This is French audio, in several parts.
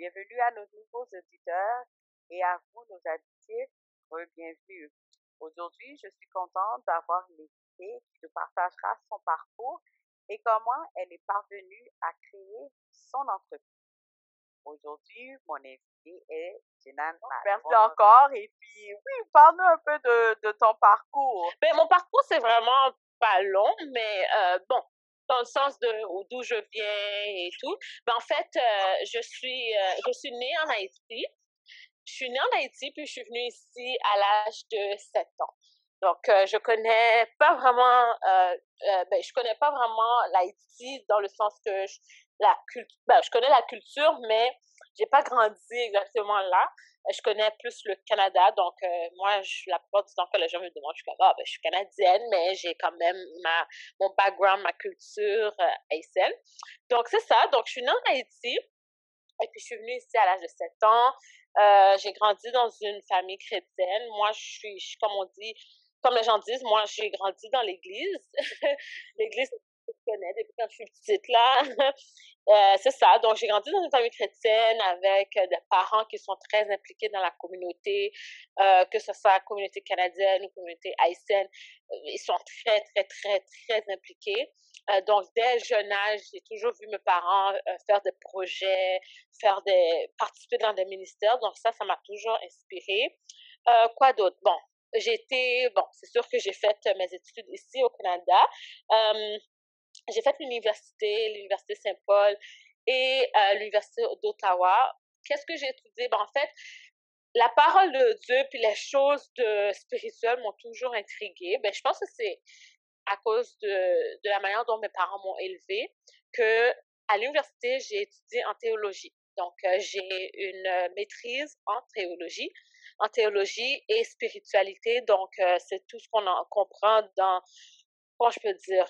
Bienvenue à nos nouveaux auditeurs et à vous, nos additifs, bienvenue. Aujourd'hui, je suis contente d'avoir une invitée qui nous partagera son parcours et comment elle est parvenue à créer son entreprise. Aujourd'hui, mon invitée est Jenan. Merci encore. Et puis, oui, parle-nous un peu de, de ton parcours. Ben, mon parcours, c'est vraiment pas long, mais euh, bon, dans le sens de d'où je viens et tout. Ben, en fait, euh, je suis euh, je suis née en Haïti. Je suis née en Haïti puis je suis venue ici à l'âge de 7 ans. Donc euh, je connais pas vraiment ben, je connais pas vraiment l'Haïti dans le sens que je, la culture ben, je connais la culture mais j'ai pas grandi exactement là. Euh, je connais plus le Canada, donc euh, moi, je, la plupart du temps que les gens me demandent, je suis ah, ben, je suis canadienne, mais j'ai quand même ma, mon background, ma culture euh, haïtienne. Donc, c'est ça. Donc, je suis née en Haïti, et puis je suis venue ici à l'âge de 7 ans. Euh, j'ai grandi dans une famille chrétienne. Moi, je suis, comme on dit, comme les gens disent, moi, j'ai grandi dans l'église. l'église, je connais depuis quand je suis petite là. Euh, c'est ça. Donc, j'ai grandi dans une famille chrétienne avec euh, des parents qui sont très impliqués dans la communauté, euh, que ce soit la communauté canadienne ou la communauté haïtienne. Ils sont très, très, très, très impliqués. donc, dès jeune âge, j'ai toujours vu mes parents faire des projets, faire des, participer dans des ministères. Donc, ça, ça m'a toujours inspiré. quoi d'autre? Bon, j'ai été, bon, c'est sûr que j'ai fait mes études ici au Canada j'ai fait l'université, l'université Saint-Paul et euh, l'université d'Ottawa. Qu'est-ce que j'ai étudié? Ben, en fait, la parole de Dieu puis les choses de spirituelles m'ont toujours intriguée. Ben, je pense que c'est à cause de, de la manière dont mes parents m'ont élevée que à l'université, j'ai étudié en théologie. Donc, euh, j'ai une maîtrise en théologie, en théologie et spiritualité. Donc, euh, c'est tout ce qu'on comprend dans, comment je peux dire,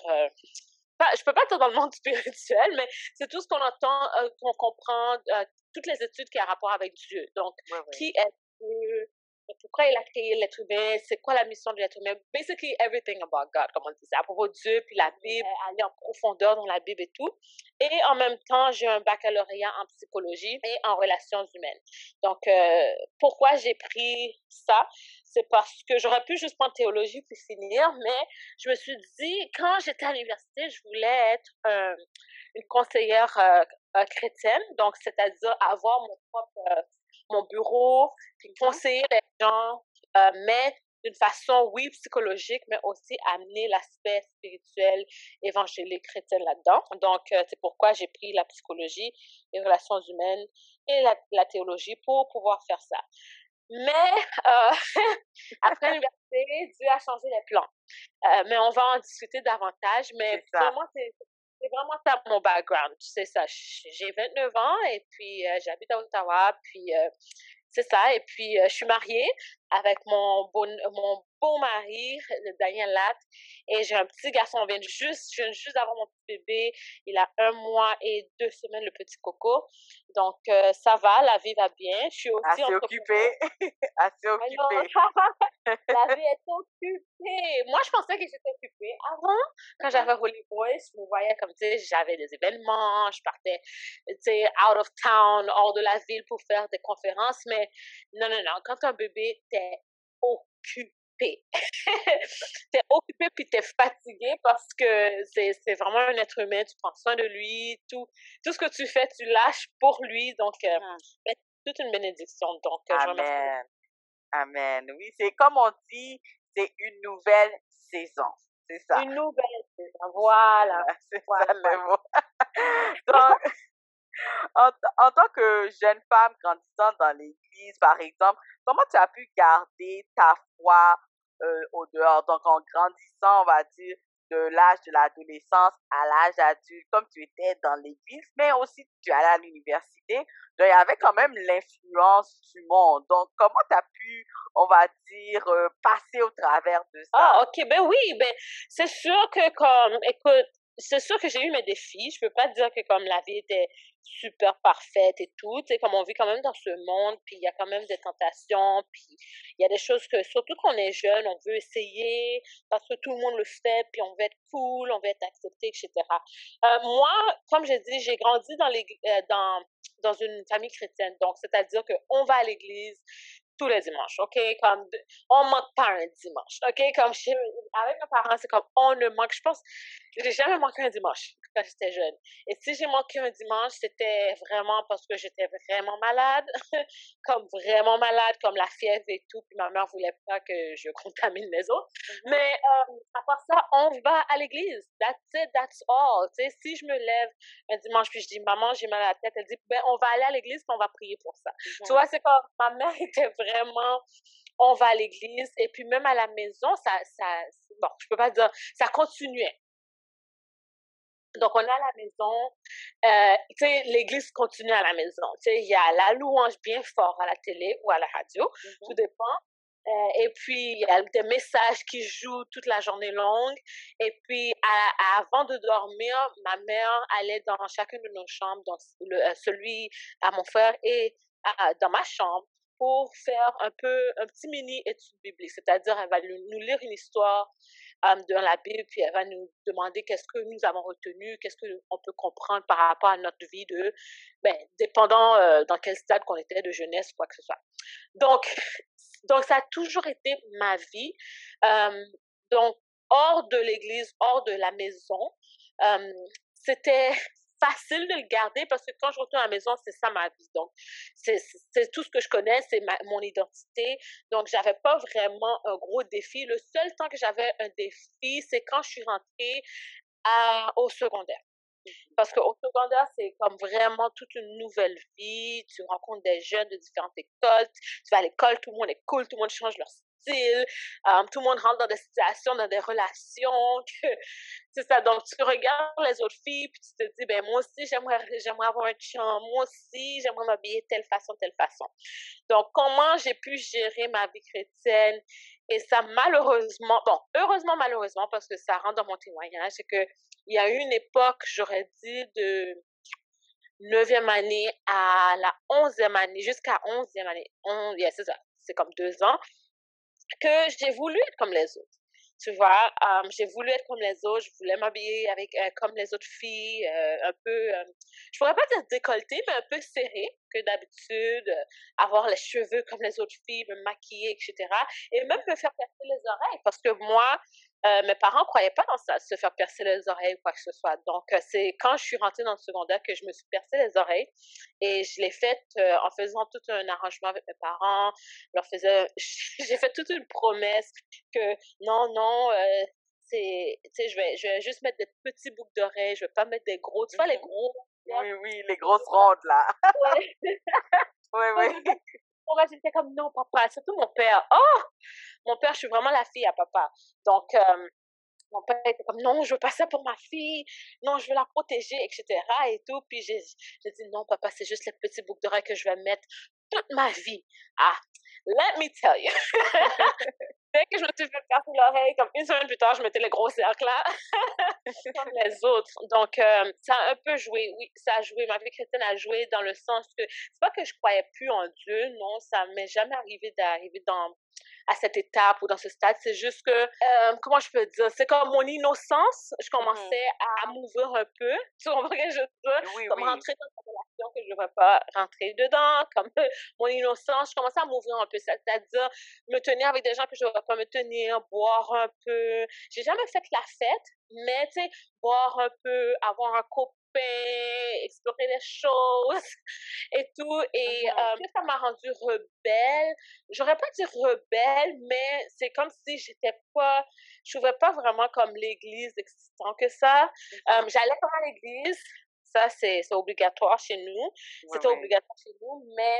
je peux pas être dans le monde spirituel, mais c'est tout ce qu'on entend, euh, qu'on comprend, euh, toutes les études qui ont rapport avec Dieu. Donc, qui est Dieu? Pourquoi il a créé l'être humain? C'est quoi la mission de l'être humain? Basically, everything about God, comme on disait, à propos de Dieu, puis la Bible, aller en profondeur dans la Bible et tout. Et en même temps, j'ai un baccalauréat en psychologie et en relations humaines. Donc, euh, pourquoi j'ai pris ça? c'est parce que j'aurais pu juste prendre théologie puis finir, mais je me suis dit, quand j'étais à l'université, je voulais être euh, une conseillère euh, euh, chrétienne, donc c'est-à-dire avoir mon propre mon bureau, puis conseiller les gens, mais d'une façon, oui, psychologique, mais aussi amener l'aspect spirituel, évangélique, chrétien là-dedans. Donc, c'est pourquoi j'ai pris la psychologie, les relations humaines et la, la théologie pour pouvoir faire ça. Mais euh, après l'université, Dieu a changé les plans. Euh, mais on va en discuter davantage. Mais vraiment, c'est vraiment ça mon background. C'est ça. J'ai 29 ans et puis euh, j'habite à Ottawa. Puis c'est ça. Et puis je suis mariée avec mon bon, mon beau mari, le Daniel Latte. Et j'ai un petit garçon, on vient juste, je viens juste d'avoir mon petit bébé. Il a un mois et deux semaines, le petit coco. Donc, euh, ça va, la vie va bien. Je suis aussi Assez occupée. Assez occupée. la vie est occupée. Moi, je pensais que j'étais occupée. Avant, quand mm-hmm. j'avais Holy Boys, je me voyais comme, tu sais, j'avais des événements, je partais, tu sais, out of town, hors de la ville pour faire des conférences. Mais non, non, non. Quand as un bébé, t'es occupé t'es occupé puis t'es fatigué parce que c'est, vraiment un être humain, tu prends soin de lui, tout, tout ce que tu fais, tu lâches pour lui, donc euh, mmh. c'est toute une bénédiction. Donc, euh, Amen. Amen. Oui, c'est comme on dit, c'est une nouvelle saison. C'est ça. Une nouvelle saison. Voilà. C'est ça le mot. donc, en, tant que jeune femme grandissant dans l'église, par exemple, comment tu as pu garder ta foi euh, au dehors? Donc, en grandissant, on va dire, de l'âge de l'adolescence à l'âge adulte, comme tu étais dans l'église, mais aussi tu allais à l'université. Donc, il y avait quand même l'influence du monde. Donc, comment tu as pu, on va dire, euh, passer au travers de ça? Ah, ok, ben oui, ben c'est sûr que comme, écoute, c'est sûr que j'ai eu mes défis. Je peux pas dire que comme la vie était super parfaite et tout, tu comme on vit quand même dans ce monde, puis il y a quand même des tentations, puis il y a des choses que, surtout quand on est jeune, on veut essayer, parce que tout le monde le fait, puis on veut être cool, on veut être accepté, etc. Euh, moi, comme j'ai dit, j'ai grandi dans, les, euh, dans, dans une famille chrétienne, donc c'est-à-dire qu'on va à l'église, tous les dimanches, OK? Comme, on manque pas un dimanche, OK? Comme, avec mes parents, c'est comme, on ne manque, je pense, j'ai jamais manqué un dimanche quand j'étais jeune. Et si j'ai manqué un dimanche, c'était vraiment parce que j'étais vraiment malade, comme vraiment malade, comme la fièvre et tout, puis ma mère voulait pas que je contamine les autres. Mm-hmm. Mais euh, à part ça, on va à l'église. That's it, that's all. Tu sais, si je me lève un dimanche puis je dis, maman, j'ai mal à la tête, elle dit, ben, on va aller à l'église puis on va prier pour ça. Tu vois, c'est comme, ma mère était vraiment on va à l'église et puis même à la maison ça ça bon je peux pas dire ça continuait donc, on est à la maison, euh, tu sais, l'église continue à la maison. Tu sais, il y a la louange bien fort à la télé ou à la radio, mm-hmm. tout dépend. Euh, et puis, il y a des messages qui jouent toute la journée longue. Et puis, avant de dormir, ma mère allait dans chacune de nos chambres, dans euh, celui à mon frère et dans ma chambre, pour faire un peu, un petit mini étude biblique. C'est-à-dire, elle va nous lire une histoire dans la Bible, puis elle va nous demander qu'est-ce que nous avons retenu, qu'est-ce qu'on peut comprendre par rapport à notre vie de, ben, dépendant euh, dans quel stade qu'on était de jeunesse, quoi que ce soit. Donc, donc ça a toujours été ma vie. donc, hors de l'église, hors de la maison, c'était facile de le garder parce que quand je retourne à la maison, c'est ça ma vie. Donc, c'est tout ce que je connais, c'est mon identité. Donc, j'avais pas vraiment un gros défi. Le seul temps que j'avais un défi, c'est quand je suis rentrée à, au secondaire. Mmh parce qu'au secondaire, c'est comme vraiment toute une nouvelle vie. Tu rencontres des jeunes de différentes écoles. Tu vas à l'école, tout le monde est cool, tout le monde change leur tout le monde rentre dans des situations, dans des relations. c'est ça. Donc, tu regardes les autres filles, puis tu te dis, ben, moi aussi, j'aimerais, avoir un chien. Moi aussi, j'aimerais m'habiller telle façon, telle façon. Donc, comment j'ai pu gérer ma vie chrétienne? Et ça, malheureusement, bon, heureusement, malheureusement, parce que ça rentre dans mon témoignage, c'est que il y a eu une époque, j'aurais dit, de 9e année à la 11e année, jusqu'à 11e année. On, c'est ça, c'est comme deux ans que j'ai voulu être comme les autres. Tu vois, euh, j'ai voulu être comme les autres, je voulais m'habiller avec euh, comme les autres filles, euh, un peu, je pourrais pas dire décolleté, mais un peu serré que d'habitude, avoir les cheveux comme les autres filles, me maquiller, etc. Et même me faire percer les oreilles, parce que moi, euh, mes parents croyaient pas dans ça, se faire percer les oreilles ou quoi que ce soit. Donc, euh, c'est quand je suis rentrée dans le secondaire que je me suis percé les oreilles. Et je l'ai fait euh, en faisant tout un arrangement avec mes parents. leur faisais, j'ai fait toute une promesse que non, non, c'est, tu sais, je vais, je vais juste mettre des petits boucles d'oreilles, je vais pas mettre des gros, tu vois, les mmh gros. Oui, oui, les grosses rondes, là. Oui, oui. Moi, j'étais comme, non, papa, surtout mon père. Oh! Mon père, je suis vraiment la fille à papa. Donc, euh, mon père était comme, non, je veux pas ça pour ma fille. Non, je veux la protéger, etc. Et tout. Puis, j'ai dit, non, papa, c'est juste les petits boucles d'oreilles que je vais mettre toute ma vie. Ah, let me tell you. Dès que je me suis fait casser l'oreille, comme une semaine plus tard, je mettais les gros cercles là, comme les autres. Donc, euh, ça a un peu joué, oui, ça a joué. Ma vie chrétienne a joué dans le sens que, c'est pas que je croyais plus en Dieu, non, ça m'est jamais arrivé d'arriver dans à cette étape ou dans ce stade. C'est juste que, euh, comment je peux dire, c'est comme mon innocence, je mmh commençais à m'ouvrir un peu. Tu comprends ce que je veux Oui, comme rentrer dans une relation que je ne veux pas rentrer dedans, comme mon innocence, je commençais à m'ouvrir un peu. C'est-à-dire me tenir avec des gens que je ne veux pas me tenir, boire un peu. J'ai jamais fait la fête, mais tu sais, boire un peu, avoir un explorer les choses et tout. Et euh, ça m'a rendue rebelle. J'aurais pas dit rebelle, mais c'est comme si j'étais pas, je trouvais pas vraiment comme l'église existant que ça. Euh, j'allais comme à l'église. Ça, c'est obligatoire chez nous. C'était obligatoire chez nous, mais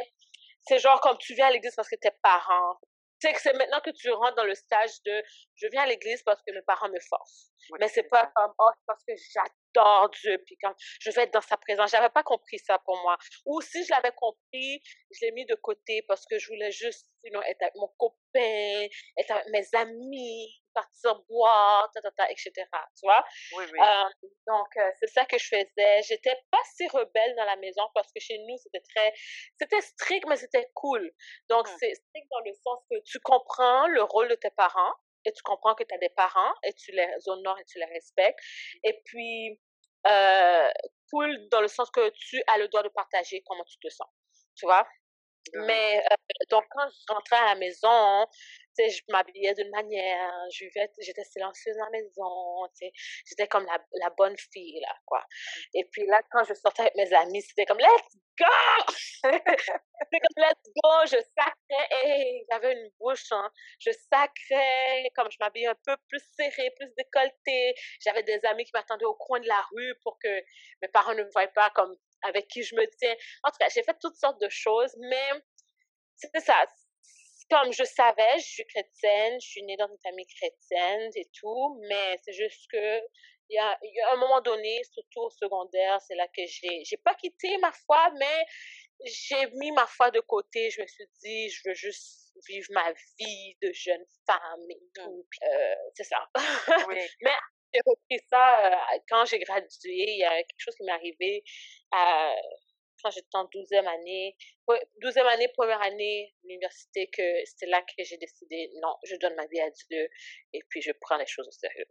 c'est genre comme tu viens à l'église parce que tes parents c'est que c'est maintenant que tu rentres dans le stage de je viens à l'église parce que mes parents me forcent. Mais c'est pas comme oh parce que Dieu puis quand je vais être dans sa présence. J'avais pas compris ça pour moi. Ou si je l'avais compris, je l'ai mis de côté parce que je voulais juste être avec mon copain, être avec mes amis, partir boire, ta, ta, ta, etc. Tu vois? Oui, oui. Euh, donc, euh, c'est ça que je faisais. J'étais pas si rebelle dans la maison parce que chez nous, c'était très, c'était strict, mais c'était cool. Donc, Mhm. c'est strict dans le sens que tu comprends le rôle de tes parents et tu comprends que tu as des parents et tu les honores et tu les respectes. Et puis, euh, cool dans le sens que tu as le droit de partager comment tu te sens. Tu vois? Mais euh, donc quand je rentrais à la maison, sais, je m'habillais d'une manière, j'étais silencieuse dans la maison, tu sais, j'étais comme la, la bonne fille là, quoi. Et puis là, quand je sortais avec mes amis, c'était comme let's go, c'était comme let's go, je sacrais, hey, j'avais une bouche, hein, je sacrais, comme je m'habillais un peu plus serré, plus décolleté. J'avais des amis qui m'attendaient au coin de la rue pour que mes parents ne me voient pas comme avec qui je me tiens. En tout cas, j'ai fait toutes sortes de choses, mais c'est ça. Comme je savais, je suis chrétienne, je suis née dans une famille chrétienne et tout, mais c'est juste que il y a, il y a un moment donné, surtout au secondaire, c'est là que j'ai, j'ai pas quitté ma foi, mais j'ai mis ma foi de côté. Je me suis dit, je veux juste vivre ma vie de jeune femme et tout. Puis, euh, c'est ça. Oui. mais j'ai repris ça euh, quand j'ai gradué. Il y a quelque chose qui m'est arrivé à, quand j'étais en 12e année, 12e année, première année l'université, que c'était là que j'ai décidé, non, je donne ma vie à Dieu et puis je prends les choses au sérieux.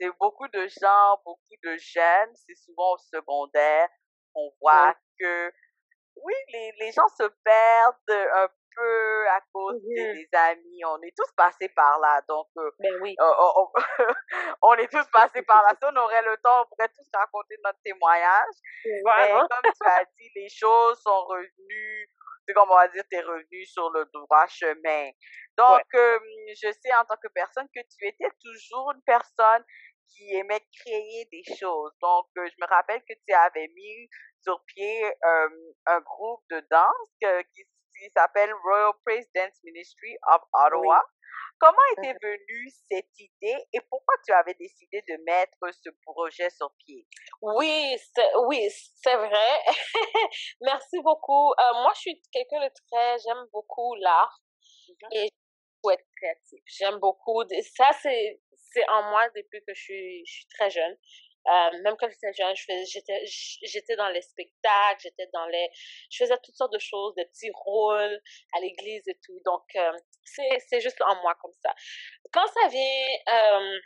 C'est beaucoup de gens, beaucoup de jeunes, c'est souvent au secondaire. Qu'on voit que, oui, les, les gens se perdent un peu à cause des, Mhm. des amis. On est tous passés par là, donc euh, Ben oui. euh, on, est tous passés par là. Si on aurait le temps, on pourrait tous raconter notre témoignage. Mais Voilà. comme tu as dit, les choses sont revenues, c'est comme on va dire, t'es revenu sur le droit chemin. Donc, euh, je sais en tant que personne que tu étais toujours une personne qui aimait créer des choses. Donc, euh, je me rappelle que tu avais mis sur pied euh, un groupe de danse que- qui, qui s'appelle Royal Dance Ministry of Ottawa. Comment était venue cette idée et pourquoi tu avais décidé de mettre ce projet sur pied? Oui, c'est, oui, c'est vrai. Merci beaucoup. Euh, moi, je suis quelqu'un de très, j'aime beaucoup l'art et faut être créatif. J'aime beaucoup. de- Ça, c'est, c'est en moi depuis que je suis, je suis très jeune. Euh, même quand j'étais jeune, j'étais, dans les spectacles, j'étais dans les, je faisais toutes sortes de choses, des petits rôles à l'église et tout. Donc, euh, c'est juste en moi comme ça. Quand ça vient, euh,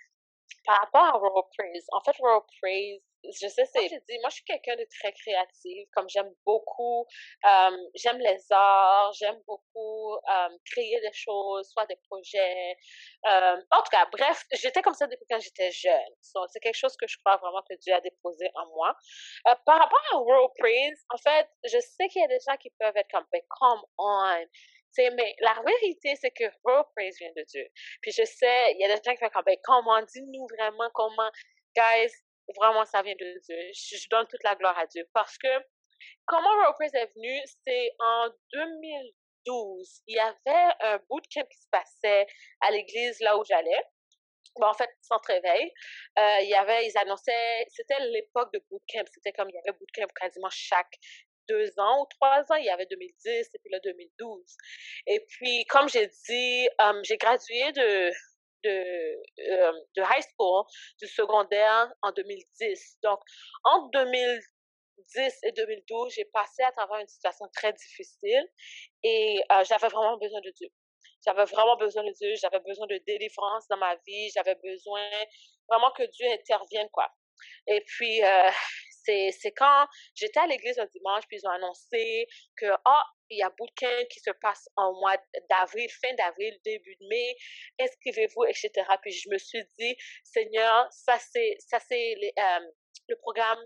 par rapport à Royal Praise, en fait, Royal Praise, je sais, c'est, je dis, moi, je suis quelqu'un de très créatif, comme j'aime beaucoup, euh, j'aime les arts, j'aime beaucoup euh, créer des choses, soit des projets. Euh, en tout cas, bref, j'étais comme ça depuis quand j'étais jeune. So, c'est quelque chose que je crois vraiment que Dieu a déposé en moi. Euh, par rapport à Royal Praise, en fait, je sais qu'il y a des gens qui peuvent être comme, ben, come on. Mais la vérité, c'est que Royal Praise vient de Dieu. Puis je sais, il y a des gens qui font comme, ben, comment, dis-nous vraiment comment. Guys, vraiment, ça vient de Dieu. Je, donne toute la gloire à Dieu. Parce que, comment Praise est venu, c'est en 2012. Il y avait un bootcamp qui se passait à l'église là où j'allais. Bon, en fait, sans réveil, euh, il y avait, ils annonçaient, c'était l'époque de bootcamp. C'était comme, il y avait bootcamp quasiment chaque deux ans ou trois ans. Il y avait 2010 et puis là 2012. Et puis, comme j'ai dit, um, j'ai gradué de, de, euh, de high school, du secondaire en 2010. Donc, entre 2010 et 2012, j'ai passé à travers une situation très difficile et euh, j'avais vraiment besoin de Dieu. J'avais vraiment besoin de Dieu, j'avais besoin de délivrance dans ma vie, j'avais besoin vraiment que Dieu intervienne, quoi. Et puis, euh, c'est, c'est quand j'étais à l'église un dimanche, puis ils ont annoncé que, ah, il y a bootcamp qui se passe en mois d'avril, fin d'avril, début de mai, inscrivez-vous, etc. Puis je me suis dit, Seigneur, ça c'est, ça c'est les, euh, le programme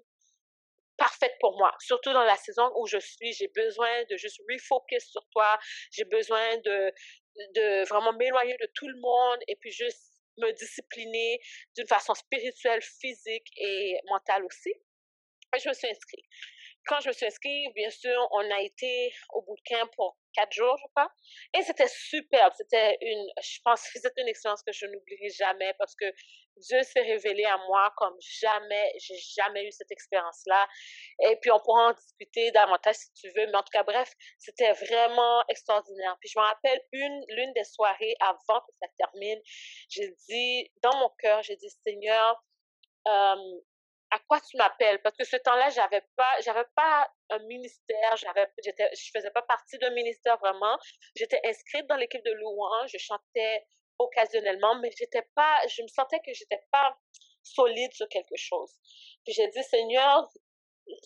parfaite pour moi, surtout dans la saison où je suis. J'ai besoin de juste refocus sur toi. J'ai besoin de, de vraiment m'éloigner de tout le monde et puis juste me discipliner d'une façon spirituelle, physique et mentale aussi. Je me suis inscrite. quand je me suis inscrite, bien sûr, on a été au bootcamp pour quatre jours, je crois. Et c'était superbe. C'était une, je pense c'était une expérience que je n'oublierai jamais parce que Dieu s'est révélé à moi comme jamais, j'ai jamais eu cette expérience-là. Et puis, on pourra en discuter davantage si tu veux. Mais en tout cas, bref, c'était vraiment extraordinaire. Puis, je me rappelle une, l'une des soirées avant que ça termine, j'ai dit, dans mon cœur, j'ai dit, Seigneur, euh, à quoi tu m'appelles parce que ce temps-là j'avais pas j'avais pas un ministère j'avais j'étais je faisais pas partie d'un ministère vraiment. J'étais inscrite dans l'équipe de louange je chantais occasionnellement mais j'étais pas je me sentais que j'étais pas solide sur quelque chose. Puis j'ai dit Seigneur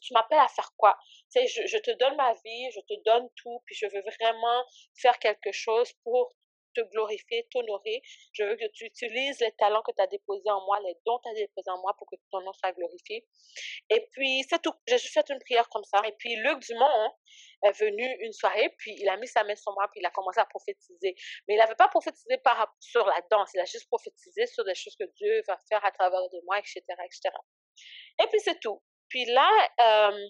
tu m'appelles à faire quoi? Tu sais je, je te donne ma vie je te donne tout puis je veux vraiment faire quelque chose pour te glorifier, t'honorer. Je veux que tu utilises les talents que tu as déposés en moi, les dons que tu as déposés en moi pour que ton nom soit glorifié. Et puis, c'est tout. J'ai juste fait une prière comme ça. Et puis, Luc Dumont est venu une soirée, puis il a mis sa main sur moi, puis il a commencé à prophétiser. Mais il n'avait pas prophétisé sur la danse, il a juste prophétisé sur des choses que Dieu va faire à travers de moi, etc., etc. Et puis, c'est tout. Puis là, euh,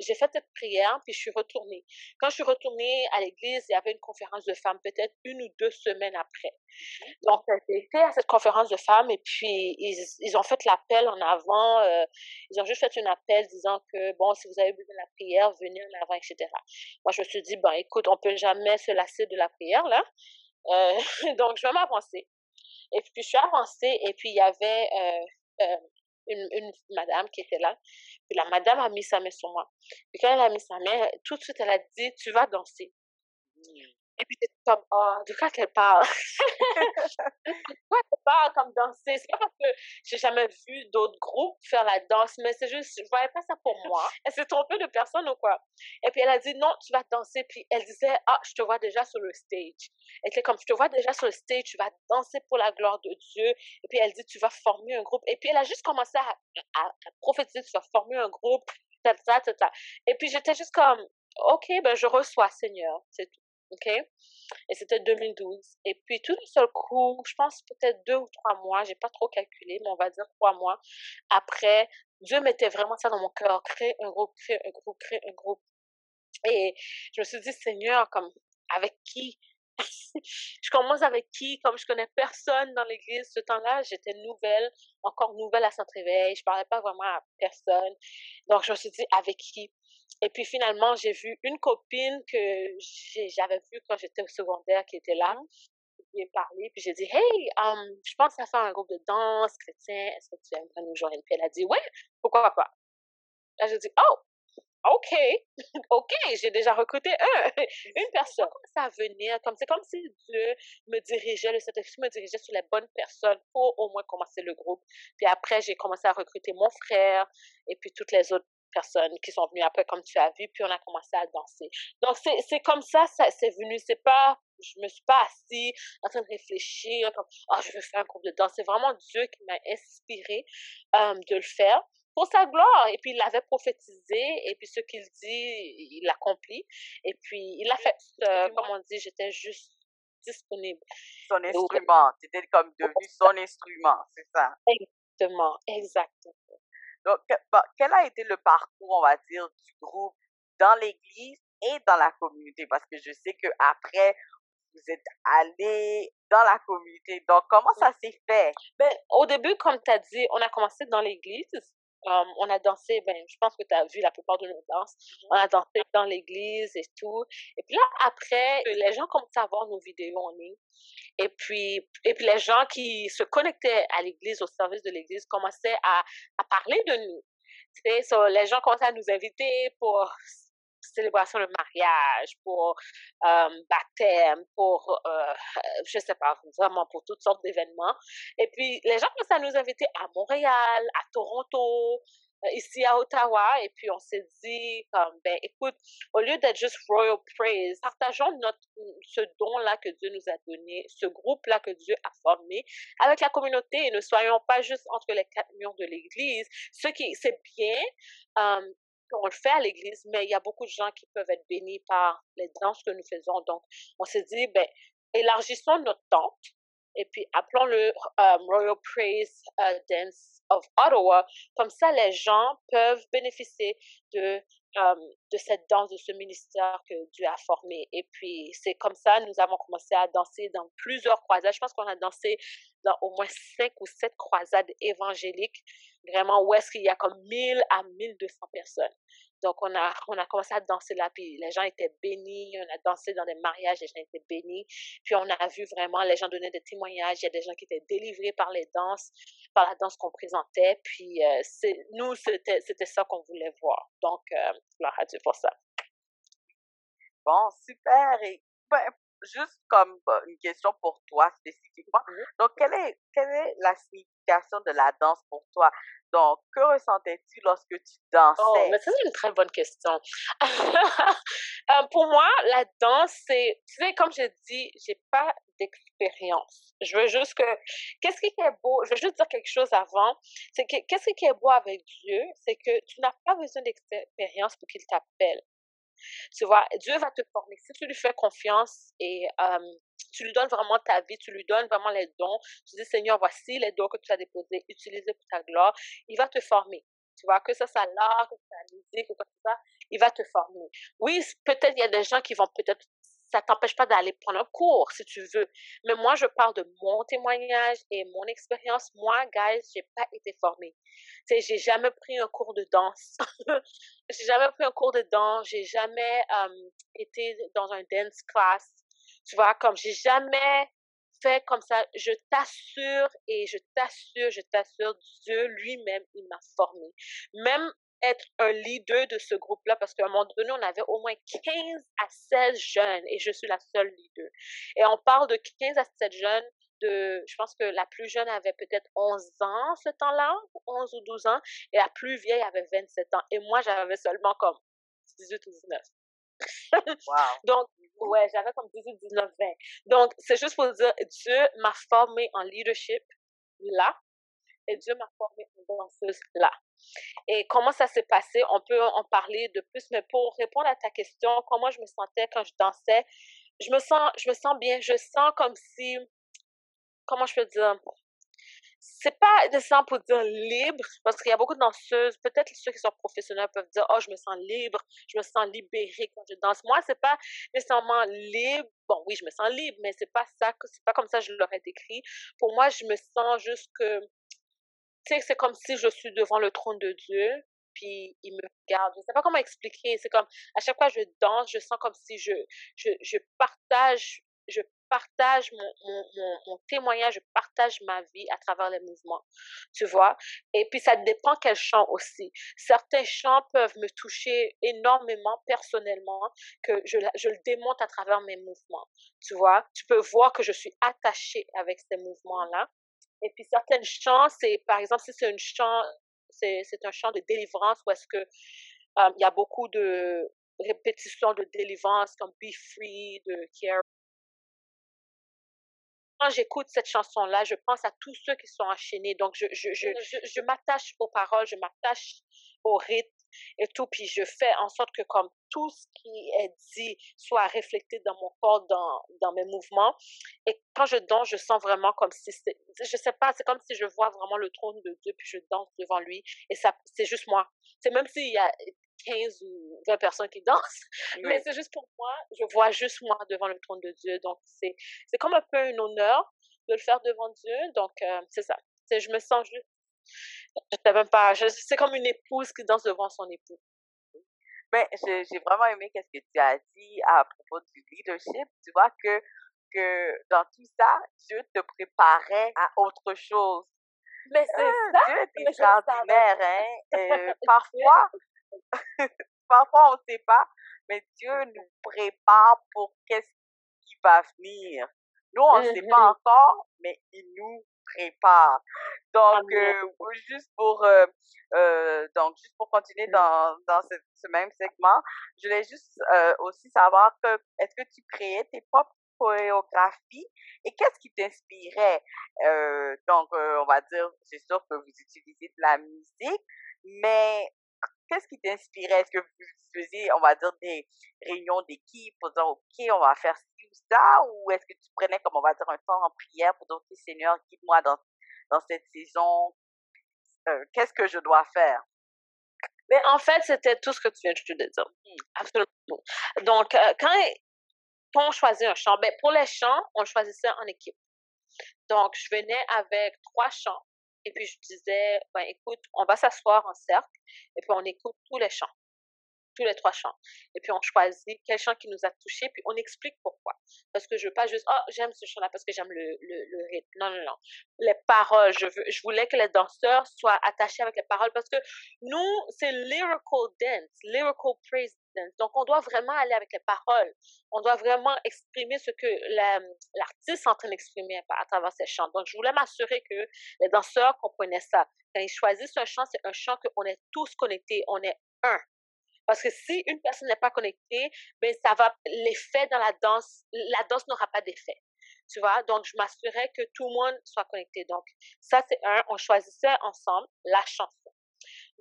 j'ai fait cette prière, puis je suis retournée. Quand je suis retournée à l'église, il y avait une conférence de femmes, peut-être une ou deux semaines après. Mmh. Donc, été à cette conférence de femmes, et puis ils, ils ont fait l'appel en avant. Euh, ils ont juste fait un appel disant que, bon, si vous avez besoin de la prière, venez en avant, etc. Moi, je me suis dit, bon, écoute, on peut jamais se lasser de la prière, là. Euh, donc, je vais m'avancer. Et puis, je suis avancée, et puis il y avait... Euh, euh une, une, madame qui était là. La madame a mis sa main sur moi. Puis quand elle a mis sa main, tout de suite, elle a dit, tu vas danser. Et puis, c'est comme, oh, de quoi qu'elle parle? de quoi qu'elle parle comme danser? C'est pas parce que j'ai jamais vu d'autres groupes faire la danse, mais c'est juste, je voyais pas ça pour moi. Elle s'est trompée de personne ou quoi? Et puis, elle a dit, non, tu vas danser. Puis, elle disait, ah, je te vois déjà sur le stage. Elle était comme, je te vois déjà sur le stage, tu vas danser pour la gloire de Dieu. Et puis, elle dit, tu vas former un groupe. Et puis, elle a juste commencé à, à, prophétiser, tu vas former un groupe. Et puis, j'étais juste comme, OK, ben, je reçois, Seigneur. C'est tout. OK? Et c'était 2012. Et puis, tout d'un seul coup, je pense peut-être deux ou trois mois, j'ai pas trop calculé, mais on va dire trois mois après, Dieu mettait vraiment ça dans mon cœur. Créer un groupe, créer un groupe, créer un groupe. Et je me suis dit, Seigneur, comme, avec qui? je commence avec qui? Comme je connais personne dans l'église, ce temps-là, j'étais nouvelle, encore nouvelle à Saint-Réveil, je parlais pas vraiment à personne. Donc, je me suis dit, avec qui? Et puis finalement, j'ai vu une copine que j'avais vue quand j'étais au secondaire qui était là. Je lui ai parlé, puis j'ai dit, hey, um, je pense à faire un groupe de danse chrétien, est-ce que tu aimerais nous joindre? Puis elle a dit, ouais, pourquoi pas? Là, j'ai dit, oh, OK, OK, j'ai déjà recruté un, une personne. Ça venir, comme c'est comme si Dieu me dirigeait, le Saint-Esprit me dirigeait sur les bonnes personnes pour au moins commencer le groupe. Puis après, j'ai commencé à recruter mon frère et puis toutes les autres personnes qui sont venues après, comme tu as vu, puis on a commencé à danser. Donc, c'est comme ça, ça c'est venu. C'est pas, je me suis pas assis en train de réfléchir comme, oh, je veux faire un groupe de danse. C'est vraiment Dieu qui m'a inspiré euh, de le faire pour sa gloire. Et puis, il l'avait prophétisé, et puis ce qu'il dit, il l'accomplit. Et puis, il a fait, euh, comme on dit, j'étais juste disponible. Son instrument, c'était comme devenu son instrument, c'est ça? Exactement, exactement. Donc, bah, quel a été le parcours, on va dire, du groupe dans l'église et dans la communauté? Parce que je sais que après, vous êtes allé dans la communauté. Donc, comment ça s'est fait? Ben, au début, comme tu as dit, on a commencé dans l'église. Um, on a dansé, ben, je pense que tu as vu la plupart de nos danses. Mm-hmm. On a dansé dans l'église et tout. Et puis là, après, les gens commençaient à voir nos vidéos en ligne. Et puis, et puis les gens qui se connectaient à l'église, au service de l'église, commençaient à, à parler de nous. So, les gens commençaient à nous inviter pour célébration de mariage, pour euh, baptême, pour, euh, je sais pas, vraiment pour toutes sortes d'événements. Et puis, les gens commençaient à nous inviter à Montréal, à Toronto, euh, ici à Ottawa, et puis on s'est dit, comme, ben, écoute, au lieu d'être juste Royal Praise, partageons notre, ce don-là que Dieu nous a donné, ce groupe-là que Dieu a formé avec la communauté, ne soyons pas juste entre les quatre murs de l'Église. Ce qui, c'est bien, euh, on le fait à l'église, mais il y a beaucoup de gens qui peuvent être bénis par les danses que nous faisons. Donc, on s'est dit, ben, élargissons notre tente et puis appelons-le um, Royal Praise uh, Dance of Ottawa. Comme ça, les gens peuvent bénéficier de de cette danse, de ce ministère que Dieu a formé. Et puis, c'est comme ça, nous avons commencé à danser dans plusieurs croisades. Je pense qu'on a dansé dans au moins cinq ou sept croisades évangéliques, vraiment où est-ce qu'il y a comme 1000 à 1200 personnes. Donc, on a, on a commencé à danser là, puis les gens étaient bénis. On a dansé dans des mariages, les gens étaient bénis. Puis, on a vu vraiment, les gens donnaient des témoignages. Il y a des gens qui étaient délivrés par les danses, par la danse qu'on présentait. Puis, euh, c'est, nous, c'était, c'était ça qu'on voulait voir. Donc, euh, gloire à Dieu pour ça. Bon, super. Et ben, juste comme bah, une question pour toi spécifiquement. Donc, quelle est, quelle est la signification de la danse pour toi? Donc, que ressentais-tu lorsque tu oh, dansais? Oh, mais c'est une très bonne question. Euh, pour moi, la danse, c'est, tu sais, comme je dis, j'ai pas d'expérience. Je veux juste que, qu'est-ce qui est beau, je veux juste dire quelque chose avant, c'est que, qu'est-ce qui est beau avec Dieu, c'est que tu n'as pas besoin d'expérience pour qu'il t'appelle. Tu vois, Dieu va te former. Si tu lui fais confiance et tu lui donnes vraiment ta vie, tu lui donnes vraiment les dons, tu dis, Seigneur, voici les dons que tu as déposés, utilisés pour ta gloire, il va te former. Tu vois, que ça soit l'art, que soit la musique que soit, il va te former. Oui, peut-être il y a des gens qui vont peut-être ça t'empêche pas d'aller prendre un cours si tu veux. Mais moi, je parle de mon témoignage et mon expérience. Moi, guys, j'ai pas été formée. Tu sais, j'ai jamais pris un cours de danse. j'ai jamais pris un cours de danse. J'ai jamais été dans un dance class. Tu vois, comme j'ai jamais fait comme ça. Je t'assure et je t'assure, je t'assure, Dieu lui-même, il m'a formé. Même être un leader de ce groupe-là parce qu'à un moment donné, on avait au moins 15 à 16 jeunes et je suis la seule leader. Et on parle de 15 à 17 jeunes de, je pense que la plus jeune avait peut-être 11 ans ce temps-là, 11 ou 12 ans, et la plus vieille avait 27 ans. Et moi, j'avais seulement comme 18 ou 19. Donc, ouais, j'avais comme 18, 19, 20. Donc, c'est juste pour dire, Dieu m'a formé en leadership là, et Dieu m'a formé en danseuse là. Et comment ça s'est passé, on peut en parler de plus, mais pour répondre à ta question, comment je me sentais quand je dansais, je me sens, je me sens bien, je sens comme si, comment je peux dire, c'est pas nécessairement pour dire libre, parce qu'il y a beaucoup de danseuses, peut-être ceux qui sont professionnels peuvent dire, oh, je me sens libre, je me sens libérée quand je danse. Moi, c'est pas nécessairement libre. Bon, oui, je me sens libre, mais c'est pas ça, c'est pas comme ça que je l'aurais décrit. Pour moi, je me sens juste que tu sais, c'est comme si je suis devant le trône de Dieu, puis il me regarde. Je sais pas comment expliquer. C'est comme, à chaque fois que je danse, je sens comme si je, je, je partage, partage mon, mon, mon, témoignage, je partage ma vie à travers les mouvements, tu vois? Et puis ça dépend quel chant aussi. Certains chants peuvent me toucher énormément personnellement, que je, je le démonte à travers mes mouvements, tu vois? Tu peux voir que je suis attachée avec ces mouvements-là. Et puis certaines chants, c'est par exemple si c'est un chant, c'est, c'est un chant de délivrance où est-ce que euh, il y a beaucoup de répétitions de délivrance comme Be Free de Kier. Quand j'écoute cette chanson-là, je pense à tous ceux qui sont enchaînés. Donc, je, je, je, je, m'attache aux paroles, je m'attache au rythme et tout, puis je fais en sorte que comme tout ce qui est dit soit reflété dans mon corps, dans, dans mes mouvements. Et quand je danse, je sens vraiment comme si, je sais pas, c'est comme si je vois vraiment le trône de Dieu, puis je danse devant lui, et ça, c'est juste moi. C'est même s'il y a 15 ou 20 personnes qui dansent, mais c'est juste pour moi, je vois juste moi devant le trône de Dieu. Donc, c'est, c'est comme un peu un honneur de le faire devant Dieu. Donc, euh, c'est ça. C'est, je me sens juste je sais même pas. C'est comme une épouse qui danse devant son époux. Mais j'ai vraiment aimé ce que tu as dit à propos du leadership. Tu vois que, que dans tout ça, Dieu te préparait à autre chose. Mais c'est ah, ça. Dieu est extraordinaire, hein. Euh, parfois, parfois on ne sait pas, mais Dieu nous prépare pour qu'est-ce qui va venir. Nous, on ne sait pas mm-hmm. encore, mais il nous prépare. Donc, euh, juste pour euh, euh, donc juste pour continuer mmh. dans, dans ce, ce, même segment, je voulais juste aussi savoir que est-ce que tu créais tes propres chorégraphies et qu'est-ce qui t'inspirait? Donc, on va dire, c'est sûr que vous utilisez de la musique, mais qu'est-ce qui t'inspirait? Est-ce que vous faisiez, on va dire, des réunions d'équipe pour dire, OK, on va faire ci ou ça? Ou est-ce que tu prenais, comme on va dire, un temps en prière pour dire, OK, Seigneur, guide-moi dans, dans cette saison? Euh, Qu'est-ce que je dois faire? Mais en fait, c'était tout ce que tu viens de dire. Mmh. Absolument tout. Donc, euh, quand, quand on choisit un chant, ben, pour les chants, on choisissait en équipe. Donc, je venais avec trois chants et puis je disais, ben, écoute, on va s'asseoir en cercle et puis on écoute tous les chants tous les trois chants. Et puis on choisit quel chant qui nous a touché, puis on explique pourquoi. Parce que je veux pas juste, oh, j'aime ce chant-là parce que j'aime le, le, rythme. Non, non, non. Les paroles, je, veux, je voulais que les danseurs soient attachés avec les paroles parce que nous, c'est lyrical dance, lyrical praise. Donc on doit vraiment aller avec les paroles. On doit vraiment exprimer ce que l'artiste est en train d'exprimer à, travers ses chants. Donc je voulais m'assurer que les danseurs comprenaient ça. Quand ils choisissent un chant, c'est un chant qu'on est tous connectés, on est un. Parce que si une personne n'est pas connectée, ben ça va l'effet dans la danse, la danse n'aura pas d'effet. Tu vois, donc je m'assurais que tout le monde soit connecté. Donc ça c'est un, on choisissait ensemble la chanson.